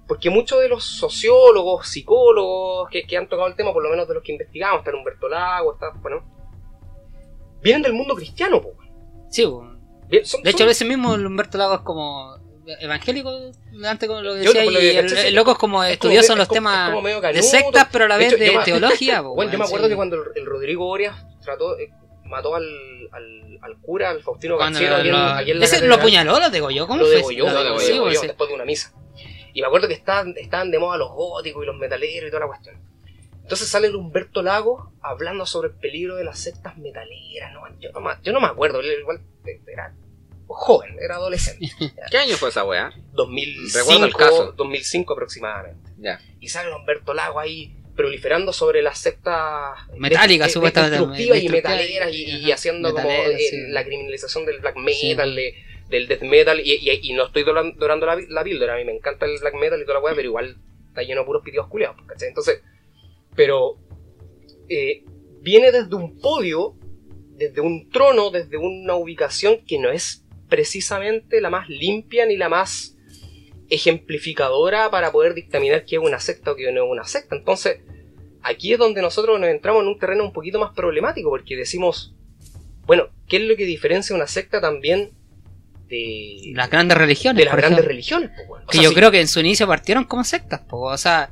Porque muchos de los sociólogos, psicólogos que, que han tocado el tema, por lo menos de los que investigamos, está Humberto Lago, está, bueno, vienen del mundo cristiano, po. Sí, po. Bien, son- de hecho, a veces mismo Humberto Lago es como evangélico, antes como lo decía, y el, loco es como es como estudioso en los como- temas como de sectas, pero a la De vez hecho, de teología. po, Bueno, yo me acuerdo sí. que cuando el, el Rodrigo Orias trató, eh, mató al, al, al cura, al Faustino aquí en- lo- aquí en lo apuñaló, lo degolló, ¿cómo lo fue? degolló, Lo lo degolló, degolló, Sí, pues, después de una misa. Y me acuerdo que estaban, estaban de moda los góticos y los metaleros y toda la cuestión. Entonces sale el Humberto Lago hablando sobre el peligro de las sectas metaleras. ¿no? Yo, no, me- yo no me acuerdo, él igual era joven, era adolescente. ¿Qué año fue esa weá? Recuerdo 2005, el caso. 2005 aproximadamente. Ya. Y sale el Humberto Lago ahí proliferando sobre las sectas Metálicas, supuestamente, destructivas y metaleras y, haciendo como eh, sí. la criminalización del black metal, de- del death metal y, y- y no estoy doran- dorando la, la píldora, a mí me encanta el black metal y toda la weá, pero igual está lleno de puros pitidos culiados, ¿cachai? Entonces, pero eh, viene desde un podio, desde un trono, desde una ubicación que no es precisamente la más limpia ni la más ejemplificadora para poder dictaminar qué es una secta o qué no es una secta. Entonces, aquí es donde nosotros nos entramos en un terreno un poquito más problemático, porque decimos, bueno, ¿qué es lo que diferencia una secta también de, Las grandes religiones. de las grandes ejemplo. religiones. O que sea, yo creo que en su inicio partieron como sectas, po, o sea,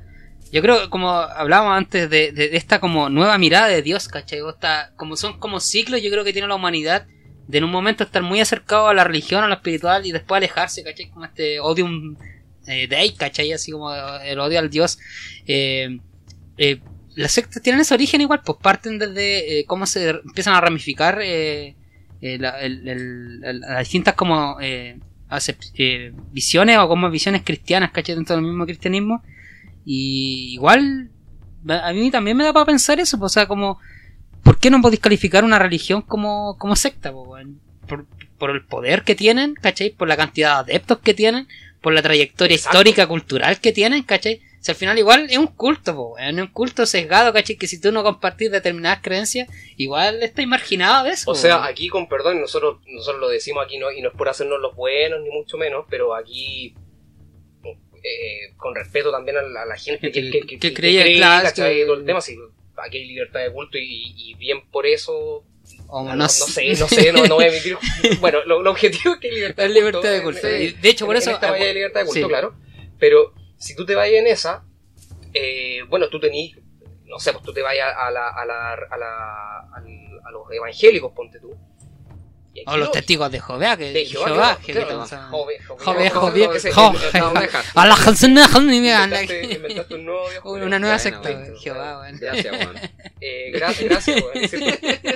yo creo, como hablábamos antes de, de- de esta como nueva mirada de Dios, ¿cachai? O esta- como son como ciclos, yo creo que tiene la humanidad de en un momento estar muy acercado a la religión, a lo espiritual, y después alejarse, ¿cachai? Como este odium eh, dei, ¿cachai? Así como el odio al Dios. Eh, eh, las sectas tienen ese origen igual, pues parten desde eh, cómo se empiezan a ramificar eh, la- el- el- las distintas como visiones o como visiones cristianas, ¿cachai? Dentro del mismo cristianismo. Y igual, a mí también me da para pensar eso, pues, o sea, como, ¿por qué no podéis calificar una religión como, como secta, po, weón? por, por el poder que tienen, ¿cachai? Por la cantidad de adeptos que tienen, por la trayectoria Exacto. histórica, cultural que tienen, ¿cachai? O sea, al final igual es un culto, po, weón, es un culto sesgado, ¿cachai? Que si tú no compartís determinadas creencias, igual estás marginado de eso. O sea, weón. aquí con perdón, nosotros, nosotros lo decimos aquí no, y no es por hacernos los buenos, ni mucho menos, pero aquí, eh, con respeto también a la, a la gente que, que, que- Que cree, claro, el tema, sí, aquí hay libertad de culto y, y bien por eso, no, sé. no sé, no, no voy a emitir. Bueno, lo, lo objetivo es que hay libertad Es libertad de culto. Y de hecho, por en- eso- En esta valla de libertad de culto, Sí. claro. Pero si tú te vayas en esa, eh, bueno, tú tenís, no sé, pues tú te vayas a, la, a, la, a, la, a los evangélicos, ponte tú. O los testigos de Jehová, que de Jehová, que-. Inventaste, un nuevo Dios, Una nueva secta, Jehová, weón. Gracias, weón. Eh, gracias, gracias, weón.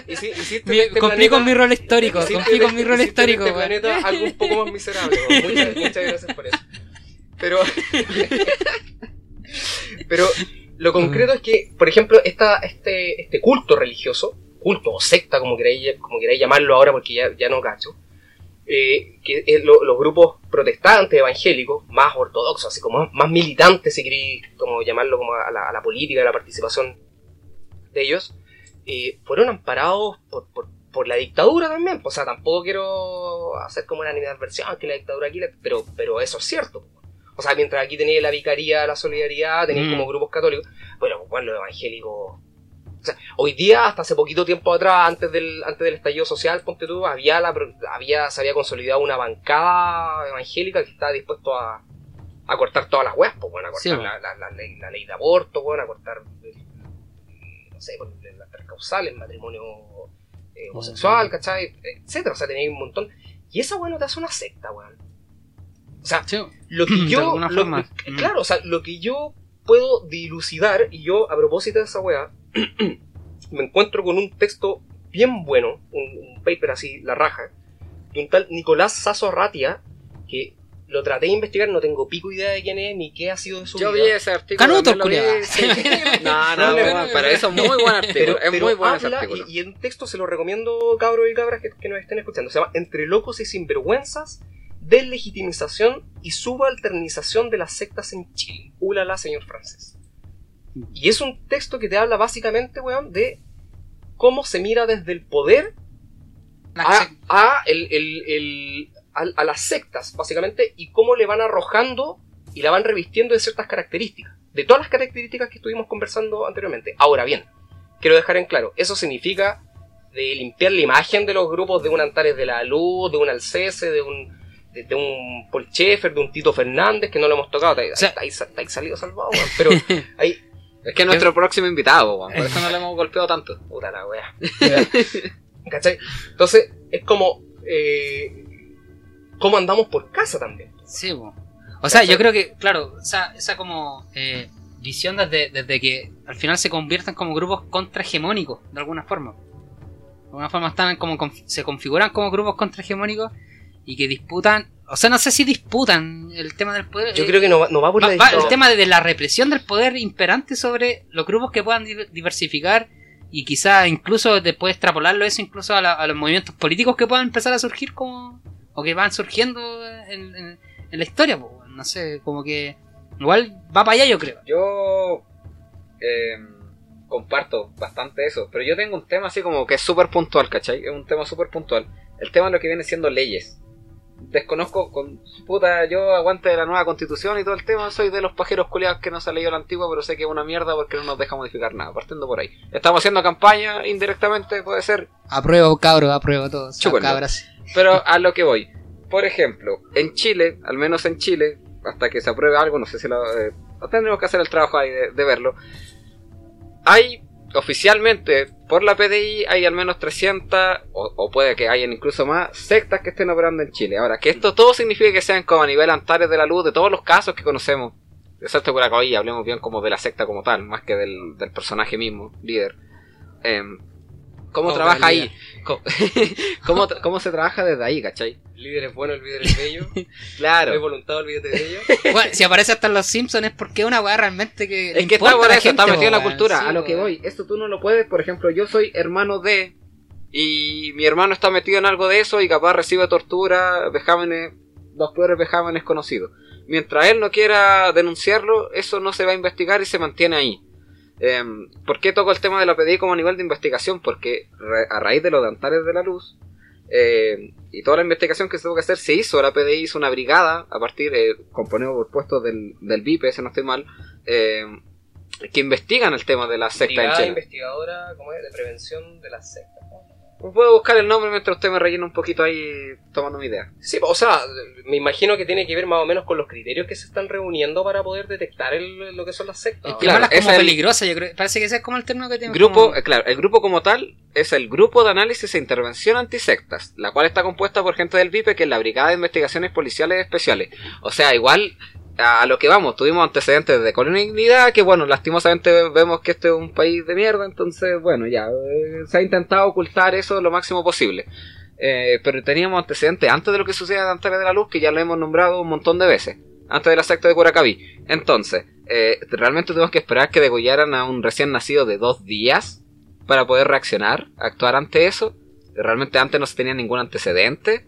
Este Cumplí con mi rol histórico, cumplí con mi rol histórico, este weón. planeta algo un poco más miserable, muchas gracias por eso. Pero. pero lo concreto es que, por ejemplo, esta, este, este culto religioso, culto o secta, como queráis, como queráis llamarlo ahora, porque ya, ya no cacho, eh, que es lo- los grupos protestantes, evangélicos, más ortodoxos, así como más, más militantes, si queréis como llamarlo como a la, a la política, a la participación de ellos, eh, fueron amparados por, por, por la dictadura también. O sea, tampoco quiero hacer como una animadversión que la dictadura aquí, pero, pero eso es cierto. O sea, mientras aquí tenéis la vicaría, la solidaridad, tenéis Mm. como grupos católicos, bueno, bueno, los evangélicos. Sea, hoy día, hasta hace poquito tiempo atrás, antes del, antes del estallido social, ponte tú, había la, había, se había consolidado una bancada evangélica que estaba dispuesto a, a cortar todas las weas, pues bueno, a cortar Sí, bueno. la, la- la ley, la ley de aborto, bueno, a cortar el- no sé, las tres causales, matrimonio eh, homosexual, ¿cachai? Etcétera, o sea, tenéis un montón. Y esa weón no te hace una secta, weón. O sea, Sí, lo que yo. lo-. Mm. Claro, o sea, lo que yo puedo dilucidar, y yo, a propósito de esa weá, me encuentro con un texto bien bueno, un, un paper así, la raja, de un tal Nicolás Sasso Ratia, que lo traté de investigar, no tengo pico idea de quién es ni qué ha sido de su Yo vi vida. ese artículo. Canuto, lo vi, sí. No, no, No, weón, no, pero eso es muy buen artículo. Pero, es pero muy bueno ese habla, artículo. y, y el texto se lo recomiendo, cabros y cabras, que, que nos estén escuchando. Se llama Entre locos y sinvergüenzas, deslegitimización y subalternización de las sectas en Chile. Ulala, señor francés. Y es un texto que te habla básicamente, weón, de cómo se mira desde el poder a, a el- el- el- a- a las sectas, básicamente, y cómo le van arrojando y la van revistiendo de ciertas características. De todas las características que estuvimos conversando anteriormente. Ahora bien, quiero dejar en claro, eso significa de limpiar la imagen de los grupos de un Antares de la Luz, de un Alcese, de un, de, un Paul Schaeffer, de un Tito Fernández, que no lo hemos tocado. O sea- ahí, salido salvado, weón. Pero ahí, Es que es nuestro próximo invitado, weón, por eso no le hemos golpeado tanto. Puta la wea. ¿Cachai? Entonces, es como. Eh, ¿Cómo andamos por casa también? Sí, po. O sea, ¿Cachai? yo creo que, claro, esa, esa como eh, visión desde, desde que al final se convierten como grupos contrahegemónicos, de alguna forma. De alguna forma están como se configuran como grupos contrahegemónicos y que disputan, o sea, no sé si disputan el tema del poder. Yo eh, creo que no va, no va por va- la va el tema de, de la represión del poder imperante sobre los grupos que puedan di- diversificar y quizá incluso después extrapolarlo eso incluso a, la- a los movimientos políticos que puedan empezar a surgir como o que van surgiendo en, en- en la historia po, no sé como que igual va para allá yo creo Yo eh, comparto bastante eso, pero yo tengo un tema así como que es súper puntual, ¿cachai? Es un tema súper puntual. El tema de lo que viene siendo leyes. Desconozco con puta, yo aguante de la nueva constitución y todo el tema, soy de los pajeros culiados que no se ha leído la antigua, pero sé que es una mierda porque no nos deja modificar nada, partiendo por ahí. Estamos haciendo campaña indirectamente, puede ser, apruebo cabro apruebo todo Chúpenlo. cabras pero a lo que voy. por ejemplo, en Chile, al menos en Chile, hasta que se apruebe algo, no sé si lo, eh, tendremos que hacer el trabajo ahí de, de verlo. Hay oficialmente por la PDI hay al menos 300 o, o puede que hayan incluso más sectas que estén operando en Chile. Ahora, que esto todo signifique que sean como a nivel Antares de la Luz de todos los casos que conocemos. Excepto por acá, hablemos bien como de la secta como tal, más que del, del personaje mismo, líder. Em, ¿Cómo Oh, trabaja ahí? ¿Cómo, cómo, se trabaja desde ahí, cachai? El líder es bueno, el líder es bello. No hay Claro. voluntad, olvídate de ello. Bueno, si aparece hasta en los Simpsons es porque es una weá realmente que. le Es que está a por la eso, gente, está metido en la cultura. Sí, a lo que voy, esto tú no lo puedes, por ejemplo, yo soy hermano de y mi hermano está metido en algo de eso y capaz recibe tortura, vejámenes, los peores vejámenes conocidos. Mientras él no quiera denunciarlo, eso no se va a investigar y se mantiene ahí. Em, ¿Por qué toco el tema de la PDI como nivel de investigación? Porque a raíz de los de Antares de la Luz eh, y toda la investigación que se tuvo que hacer, se hizo. La PDI hizo una brigada a partir, eh, componida por puestos del, del si no estoy mal, eh, que investigan el tema de la secta en Chile. investigadora ¿cómo es? de prevención de las sectas. Puedo buscar el nombre mientras usted me rellena un poquito ahí tomando mi idea. Sí, o sea, me imagino que tiene que ver más o menos con los criterios que se están reuniendo para poder detectar el- lo que son las sectas. Es ¿no? que Claro, llamarlas como es el- peligrosa, yo creo. Parece que ese es como el término que tiene. Grupo, como- eh, claro, el grupo como tal es el Grupo de Análisis e Intervención Antisectas, la cual está compuesta por gente del VIPE, que es la Brigada de Investigaciones Policiales Especiales. O sea, igual a, lo que vamos, tuvimos antecedentes de colonialidad, que bueno, lastimosamente vemos que este es un país de mierda, entonces bueno, ya, eh, se ha intentado ocultar eso lo máximo posible. Eh, pero teníamos antecedentes antes de lo que sucede en Antares de la Luz, que ya lo hemos nombrado un montón de veces, antes de la secta de Curacaví. Entonces, eh, realmente tuvimos que esperar que degollaran a un recién nacido de dos días para poder reaccionar, actuar ante eso. Realmente antes no se tenía ningún antecedente.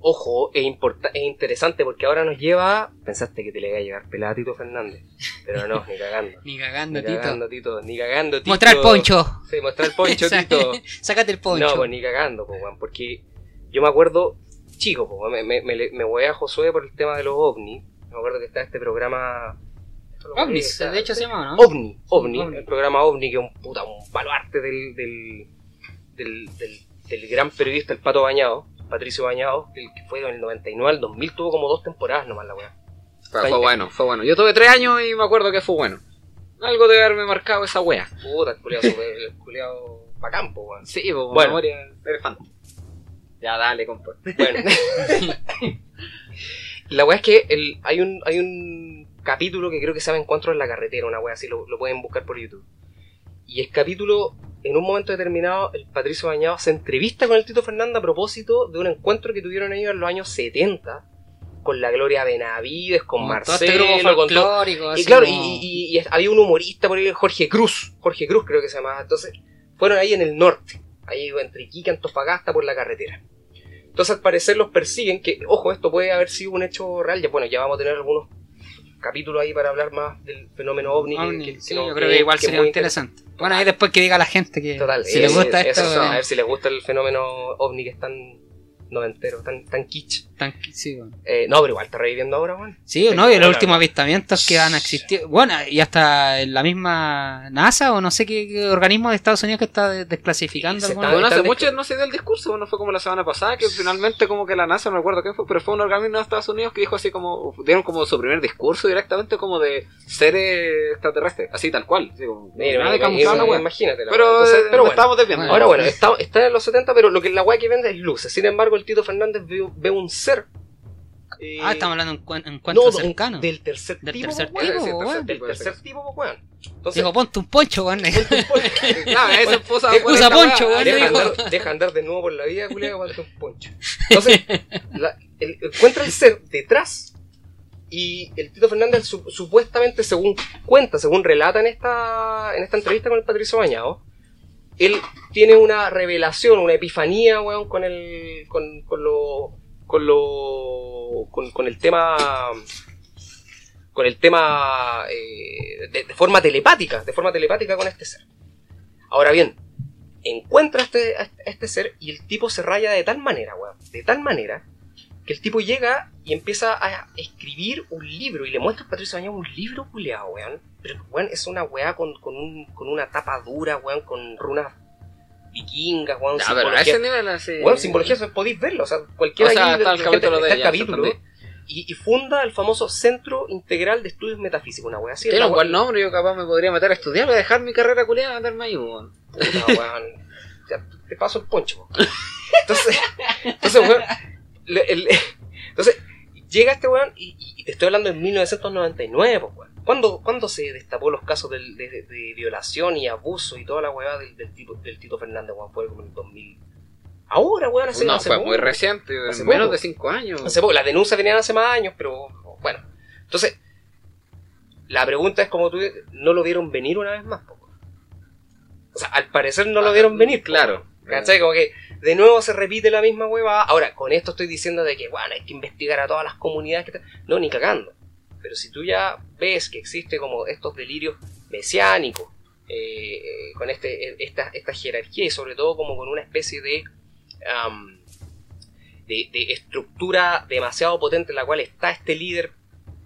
Ojo, es, importa- es interesante porque ahora nos lleva. Pensaste que te le iba a llevar pelada a Tito Fernández. Pero no, ni cagando. Ni cagando, Ni Tito. cagando, Tito. Ni cagando, Tito. Mostrar el poncho. Sí, mostrar el poncho, Tito. Sácate el poncho. No, pues ni cagando, pues, weón, porque yo me acuerdo, chico, pues, me, me, me, me voy a Josué por el tema de los ovnis. Me acuerdo que está este programa. Ovnis, de hecho se llama, ¿no? OVNI, OVNI, OVNI. el programa OVNI, que es un puta, un baluarte del, del, del, del, del gran periodista, el Pato Bañado, Patricio Bañado, el que fue del 99 al 2000, tuvo como dos temporadas nomás la weá. Pero fue bueno, fue bueno. Yo tuve tres años y me acuerdo que fue bueno. Algo debe haberme marcado esa wea. Puta, el culiado, el culiado pa' campo, weón. Sí, pues, Bueno. memoria elefante. Ya, dale, compa. Bueno. la weá es que el, hay, un, hay un capítulo que creo que se llama Encuentro en la carretera, una weá así, lo, lo pueden buscar por YouTube. Y el capítulo, en un momento determinado, el Patricio Bañado se entrevista con el Tito Fernández a propósito de un encuentro que tuvieron ellos en los años 70 con la Gloria Benavides, con Como Marcelo, todo este con todo- y claro, y, como- y- y había un humorista por ahí, Jorge Cruz, Jorge Cruz creo que se llamaba. Entonces, fueron ahí en el norte, ahí entre Iquique Antofagasta por la carretera. Entonces, al parecer los persiguen, que, ojo, esto puede haber sido un hecho real. Ya, bueno, ya vamos a tener algunos capítulos ahí para hablar más del fenómeno ovni. que- Ovni, que- sí, no, yo creo que, igual que es sería muy interesante. Bueno, ahí después que diga la gente que Total, si les eh, gusta eso, esto, a eh, ver si les gusta el fenómeno ovni que es tan noventero, tan, tan kitsch. tan- sí, bueno. Eh, no, pero igual está reviviendo ahora, Juan. Sí, no, y los últimos avistamientos que han existido. Bueno, y hasta la misma NASA o no sé qué, qué organismo de Estados Unidos que está de- desclasificando Se Bueno, hace mucho no se dio el discurso, no fue como la semana pasada, que finalmente como que la NASA, no recuerdo qué fue, pero fue un organismo de Estados Unidos que dijo así como, dieron como su primer discurso directamente como de seres extraterrestres, así tal cual. así como, Mira, nada de wea. imagínate. la Pero. Entonces, eh, pero bueno. estamos desviando. Bueno. Ahora bueno, está, está en los 70, pero lo que la weá que vende es luces. Sin embargo, el Tito Fernández ve, un ser. eh, Ah, estamos hablando un no, encuentro de- cercano. Del tercer Del tipo, tercer tipo, weón. Del tercer tipo, po, weón. Entonces, Dijo, ponte un poncho, weón. Claro, ese puso Deja- buena usa esta poncho, weón. deja, andar, deja andar de nuevo por la vida, culiado, aguanta un poncho. Entonces, la- el- encuentra el ser detrás y el Tito Fernández su- supuestamente, según cuenta, según relata en esta, en esta entrevista con el Patricio Bañado, él tiene una revelación, una epifanía, weón, con el, con, con lo, con lo, con, con el tema, con el tema eh, de, forma telepática, de forma telepática con este ser. Ahora bien, encuentra este, este- a este ser y el tipo se raya de tal manera, weón, de tal manera, que el tipo llega y empieza a escribir un libro y le muestra a Patricio Bañado un libro culeado, weón. Pero, weón, es una weá con, con, un, con una tapa dura, weón, con runas vikingas, weón, Ya, pero a ese nivel así. Weón, simbología, podéis verlo, o sea, cualquiera O sea, está el de- capítulo está de el capítulo, entendí. y, y funda el famoso Centro Integral de Estudios Metafísicos, una wea así. Tiene un buen nombre, yo capaz me podría meter a estudiar, voy a dejar mi carrera culiada y meterme ahí, weón. Puta, weón. Te paso el poncho. weón. Entonces, entonces, weón, le- el- entonces, llega este weón y, te estoy hablando en 1999, pues, weón. ¿Cuándo, cuándo se destapó los casos del- de, de- de violación y abuso y toda la weá del, del, tipo, del Tito Fernández, weón? Fue como en el 2000. Ahora, weón, hace, No, hace fue poco. muy reciente, Hace menos poco. de 5 años. Hace poco. Las denuncias venían hace más años, pero bueno. Entonces, la pregunta es como tú no lo vieron venir una vez más, po, weón? O sea, al parecer no lo vieron venir. Claro. ¿Cachai? Como que de nuevo se repite la misma hueva. Ahora, con esto estoy diciendo de que, bueno, hay que investigar a todas las comunidades que... No, ni cagando. Pero si tú ya ves que existe como estos delirios mesiánicos, eh, con este, esta, esta jerarquía y sobre todo como con una especie de, de, de estructura demasiado potente en la cual está este líder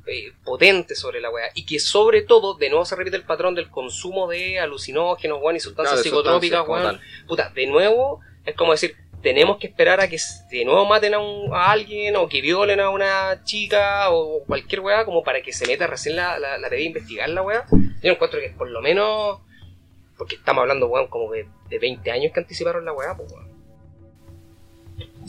eh, potente sobre la weá y que sobre todo de nuevo se repite el patrón del consumo de alucinógenos weón, y sustancias Claro, psicotrópicas sustancias weón. puta, de nuevo es como decir, tenemos que esperar a que de nuevo maten a, un- a alguien o que violen a una chica o cualquier weá como para que se meta recién la, la, la de investigar la weá. Yo encuentro que por lo menos, porque estamos hablando weón como de, de 20 años que anticiparon la weá, pues weón.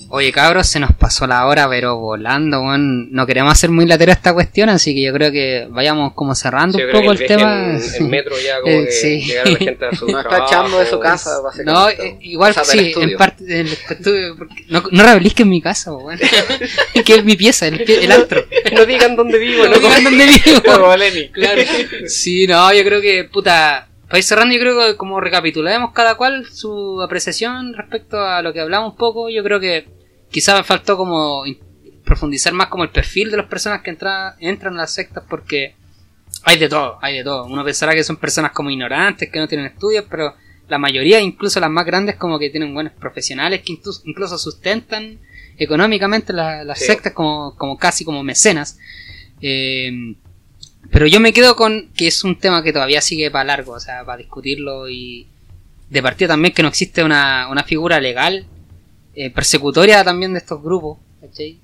Oye, cabros, se nos pasó la hora, pero volando, weón. No queremos hacer muy latera esta cuestión, así que yo creo que vayamos como cerrando Sí, un poco el tema. En, en metro ya como Eh, que sí. llegar a la gente a su Nos está echando de su casa, No, eh, igual O sea, del sí, estudio. en parte del estudio, porque no, no rebelisque en mi casa, weón. que es mi pieza, el, el antro. No digan dónde vivo, No no digan dónde vivo. Como Lenny. Claro. Sí, no, yo creo que, puta, para ir cerrando, yo creo que como recapitulemos cada cual su apreciación respecto a lo que hablamos un poco, yo creo que quizás me faltó como profundizar más como el perfil de las personas que entra- entran a las sectas porque hay de todo, hay de todo. Uno pensará que son personas como ignorantes, que no tienen estudios, pero la mayoría, incluso las más grandes, como que tienen buenos profesionales que incluso, sustentan económicamente la- las Sí. sectas como, como casi como mecenas. Eh, pero yo me quedo con que es un tema que todavía sigue para largo, o sea, para discutirlo y de partida también que no existe una, una figura legal eh, persecutoria también de estos grupos. Que,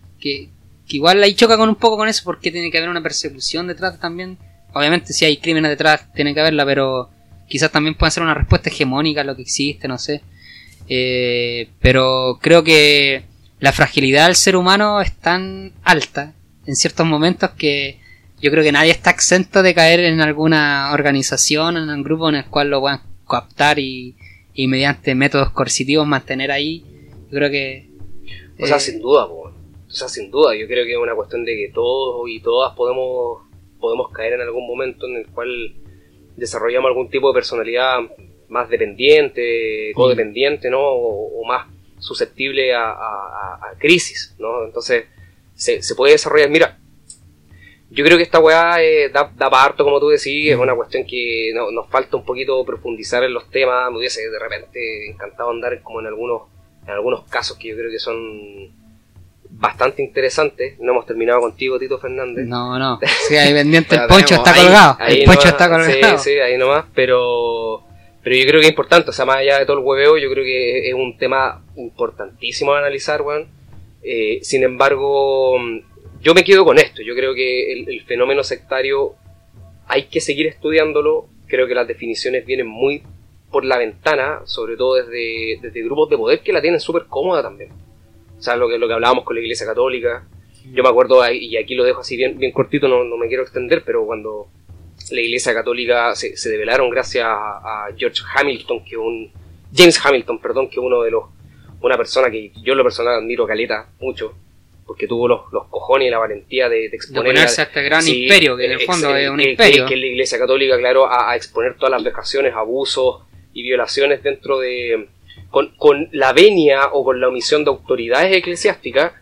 que igual ahí choca con un poco con eso porque tiene que haber una persecución detrás también. Obviamente si hay crímenes detrás tiene que haberla, pero quizás también puede ser una respuesta hegemónica a lo que existe, no sé. Eh, pero creo que la fragilidad del ser humano es tan alta en ciertos momentos que yo creo que nadie está exento de caer en alguna organización, en un grupo en el cual lo puedan coaptar y, y mediante métodos coercitivos mantener ahí. Yo creo que... O sea, eh, sin duda, po. o sea, sin duda, yo creo que es una cuestión de que todos y todas podemos, podemos caer en algún momento en el cual desarrollamos algún tipo de personalidad más dependiente, codependiente, ¿no? O, o más susceptible a, a- a- a crisis, ¿no? Entonces, se, se puede desarrollar. Mira, yo creo que esta weá eh, da, da para harto, como tú decís, es una cuestión que no- nos falta un poquito profundizar en los temas. Me hubiese de repente encantado andar como en algunos, en algunos casos que yo creo que son bastante interesantes. No hemos terminado contigo, Tito Fernández. No, no. Sí, ahí pendiente el poncho está colgado. Ahí el poncho nomás, está colgado. Sí, sí, ahí nomás, pero, pero yo creo que es importante, o sea, más allá de todo el hueveo, yo creo que es un tema importantísimo a analizar, weón. Eh, sin embargo, yo me quedo con esto, yo creo que el, el fenómeno sectario hay que seguir estudiándolo, creo que las definiciones vienen muy por la ventana, sobre todo desde, desde grupos de poder que la tienen súper cómoda también. O sea, lo que, lo que hablábamos con la Iglesia Católica, yo me acuerdo, y aquí lo dejo así bien, bien cortito, no, no me quiero extender, pero cuando la Iglesia Católica se, se develaron gracias a, a George Hamilton, que un James Hamilton, perdón, que uno de los una persona que yo lo personal admiro caleta mucho, porque tuvo los, los cojones y la valentía de, de De exponer oponerse la- a este gran Sí, imperio, que en el ex- fondo es un que- imperio. Que, que la Iglesia Católica, claro, a, a exponer todas las vejaciones, abusos y violaciones dentro de. Con, con la venia o con la omisión de autoridades eclesiásticas,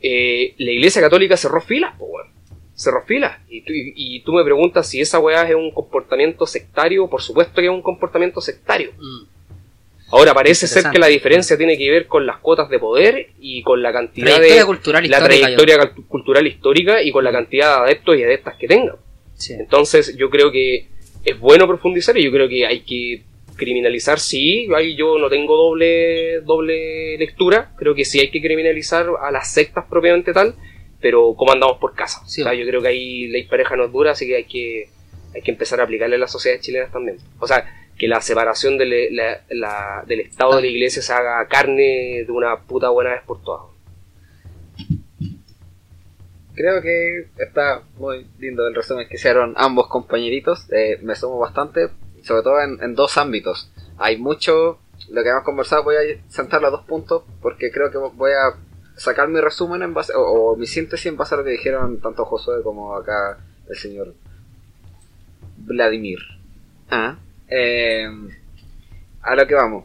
eh, la Iglesia Católica cerró filas, pues, weón. Cerró filas. Y tú, y, y tú me preguntas si esa weá es un comportamiento sectario. Por supuesto que es un comportamiento sectario. Mm. Ahora parece ser que la diferencia tiene que ver con las cuotas de poder y con la cantidad Trayectoria de. cultural La yo trayectoria cultural histórica y con la cantidad de adeptos y adeptas que tengan. Sí. Entonces yo creo que es bueno profundizar y yo creo que hay que criminalizar sí, ahí yo no tengo doble, doble lectura, creo que sí hay que criminalizar a las sectas propiamente tal, pero ¿cómo andamos por casa? Sí, O sea, yo creo que ahí ley pareja no es dura, así que hay que, hay que empezar a aplicarle a las sociedades chilenas también. O sea, que la separación la- del Estado de la Iglesia se haga carne de una puta buena vez por todas. Creo que está muy lindo el resumen que hicieron ambos compañeritos. Eh, me sumo bastante, sobre todo en, dos ámbitos. Hay mucho, lo que hemos conversado, voy a sentarlo a dos puntos, porque creo que voy a sacar mi resumen en base, o, o mi síntesis en base a lo que dijeron tanto Josué como acá el señor Vladimir. Ah, eh, a lo que vamos.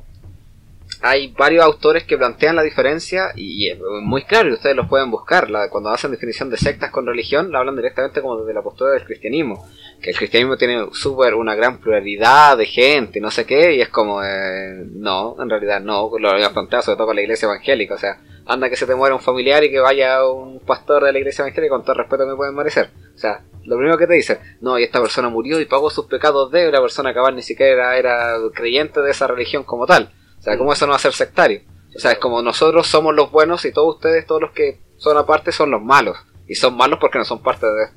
Hay varios autores que plantean la diferencia y, es muy claro y ustedes los pueden buscar. Cuando hacen definición de sectas con religión, la hablan directamente como desde la postura del cristianismo. Que el cristianismo tiene súper una gran pluralidad de gente no sé qué, y es como, eh, no, en realidad no, lo habían planteado sobre todo con la iglesia evangélica. O sea, anda que se te muera un familiar y que vaya un pastor de la iglesia evangélica con todo el respeto que me pueden merecer. O sea, lo primero que te dicen, no, y esta persona murió y pagó sus pecados de, la persona acabar ni siquiera era creyente de esa religión como tal. O sea, ¿cómo eso no va a ser sectario? O sea, es como nosotros somos los buenos y todos ustedes, todos los que son aparte, son los malos. Y son malos porque no son parte de,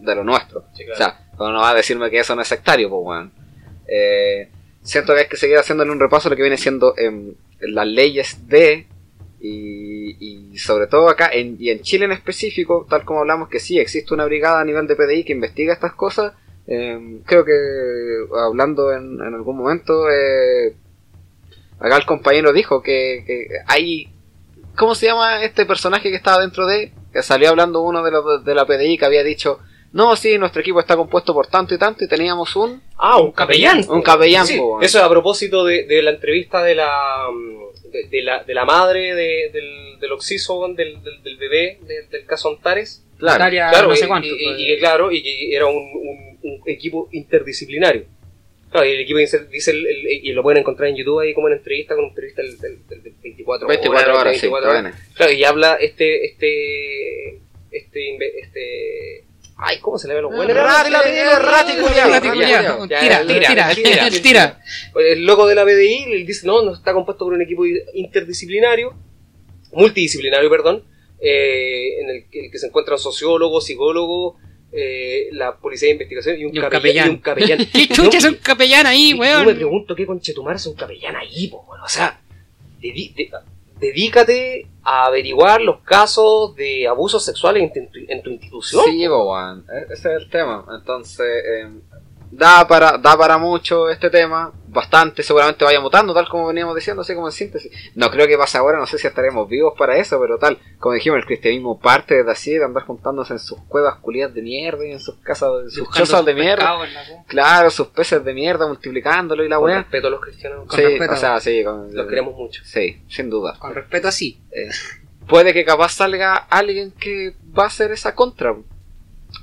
de lo nuestro. O sea, no no va a decirme que eso no es sectario, pues bueno. Eh, siento que hay que seguir haciéndole un repaso a lo que viene siendo em, las leyes de y, y sobre todo acá en, y en Chile en específico, tal como hablamos que sí existe una brigada a nivel de PDI que investiga estas cosas. em, creo que hablando en, en algún momento, eh, acá el compañero dijo que, que hay ¿cómo se llama este personaje que estaba dentro de? Que salió hablando uno de los de la PDI que había dicho, no, sí, nuestro equipo está compuesto por tanto y tanto y teníamos un... Ah, un capellán. Un capellán, Sí, po, eso es a propósito de, de la entrevista de la, mm, de, de la, de la madre de- del, del Oxiso, del, del, del bebé, de- del caso Antares. Claro, Claro, no y, sé cuánto. y- y- pues. y claro, y que era un, un- un equipo interdisciplinario. Claro, y el equipo dice, dice el- el- y lo pueden encontrar en YouTube ahí como en entrevista con un periodista del, del, del- del 24, 24 horas, sí, 24 horas. TVN. Claro, y habla este, este, este, este, ay, ¿cómo se le ve a los culiao. ya, Tira, tira, tira, tira, tira. El loco de la BDI le dice, no, no está compuesto por un equipo interdisciplinario, multidisciplinario, perdón, eh, en el que, el que se encuentran sociólogos, psicólogos, eh, la policía de investigación y un, Y un capellán. capellán. y un capellán. ¿Qué chucha es un capellán ahí, Y Yo me weón? pregunto qué conchetumar es un capellán ahí, po, weón. O sea, dedi- de- dedícate a averiguar los casos de abusos sexuales en tu, en tu institución. Sí, weón. E- Ese es el tema. Entonces, eh, da para da para mucho este tema. Bastante, seguramente vaya mutando, tal como veníamos diciendo, así como en síntesis. No creo que pase ahora, no sé si estaremos vivos para eso, pero tal, como dijimos, el cristianismo parte desde así, de andar juntándose en sus cuevas culiadas de mierda y en sus casas, en sus chozas de mierda. Claro, sus peces de mierda, multiplicándolo y la Con weá. respeto a los cristianos, Con Sí, respeto. o sea, sí, con- los queremos mucho. Sí, sin duda. Con respeto así. puede que capaz salga alguien que va a hacer esa contra.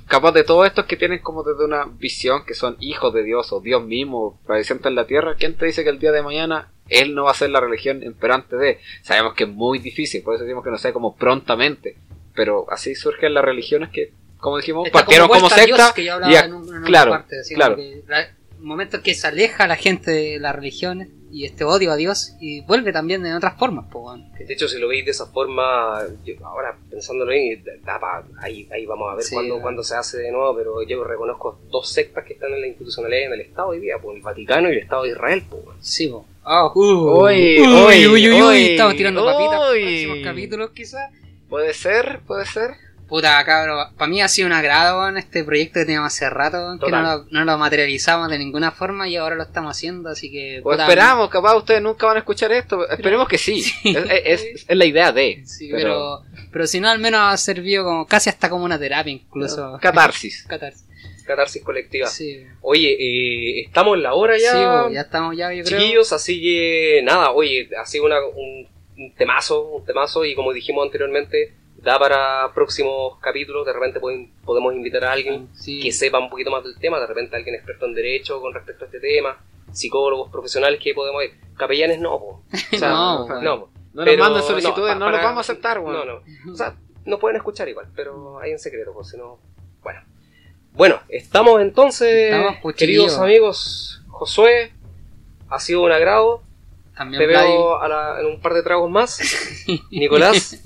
Capaz de todos estos que tienen como desde una visión que son hijos de Dios o Dios mismo presente en la tierra, ¿quién te dice que el día de mañana él no va a ser la religión imperante de? Sabemos que es muy difícil, por eso decimos que no sea como prontamente, pero así surgen las religiones que, como dijimos, Está partieron como, Dios, secta que yo y en un- en claro, parte, claro. como que la- momentos que se aleja la gente de las religiones y este odio a Dios y vuelve también en otras formas, pues, weón. De hecho, si lo veis de esa forma, yo ahora pensándolo ahí, da pa- ahí, ahí vamos a ver Sí, cuándo, bueno. cuándo se hace de nuevo, pero yo reconozco dos sectas que están en la institucionalidad en el Estado hoy día, pues el Vaticano y el Estado de Israel, pues. weón. Sí, po. Ah, uh, Uy, uy, uy, uy, uy, uy, estamos tirando papitas próximos capítulos, quizás. puede ser, puede ser. Puta, cabrón, para mí ha sido un agrado weón, este proyecto que teníamos hace rato, que no lo, no lo materializamos de ninguna forma y ahora lo estamos haciendo, así que... O puta, esperamos, capaz ustedes nunca van a escuchar esto, esperemos que sí, Es, es- es la idea de, Sí, pero, pero si no, al menos ha servido como casi hasta como una terapia, incluso. catarsis. Catarsis. Catarsis colectiva. Sí, Oye, eh, estamos en la hora ya, Sí, ya estamos ya, yo creo. chiquillos, así que nada, oye, ha sido una- un, un temazo, un temazo, y como dijimos anteriormente, da para próximos capítulos, de repente pueden- podemos invitar a alguien Sí. que sepa un poquito más del tema, de repente alguien experto en derecho con respecto a este tema, psicólogos profesionales que podemos ir, capellanes no. O sea, No, no, bueno. po. No Pero- nos manden solicitudes, pa- no, los para- vamos a aceptar, weón. No, no. O sea, nos pueden escuchar igual, pero hay en secreto, por si no. Bueno. Bueno, estamos entonces, Estamos, queridos amigos, Josué, ha sido un agrado. También Te veo a la- en un par de tragos más. Nicolás,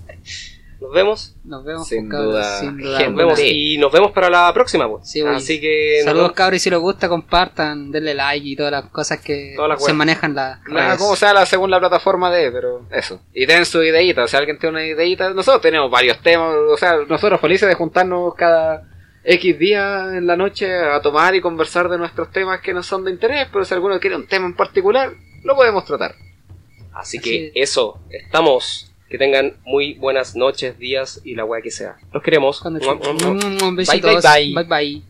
nos vemos. Nos vemos, Sin pues, cabros, duda. sin duda Nos vemos y nos vemos para la próxima. pues. Sí, voy. Así que Saludos cabros y si les gusta compartan, denle like y todas las cosas que se manejan las Nada, redes. como sea la, según la plataforma de, pero eso. Y den su ideita, o sea, alguien tiene una ideita. Nosotros tenemos varios temas, o sea, nosotros felices de juntarnos cada X día en la noche a tomar y conversar de nuestros temas que nos son de interés, pero si alguno quiere un tema en particular, lo podemos tratar. Así Así que es. eso, estamos. Que tengan muy buenas noches, días y la weá que sea. Los queremos. Mua, mua. Un Bye, bye, bye. bye bye.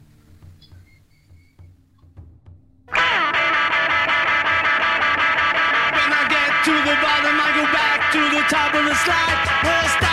When I get to the bottom, I go back to the top of the slide.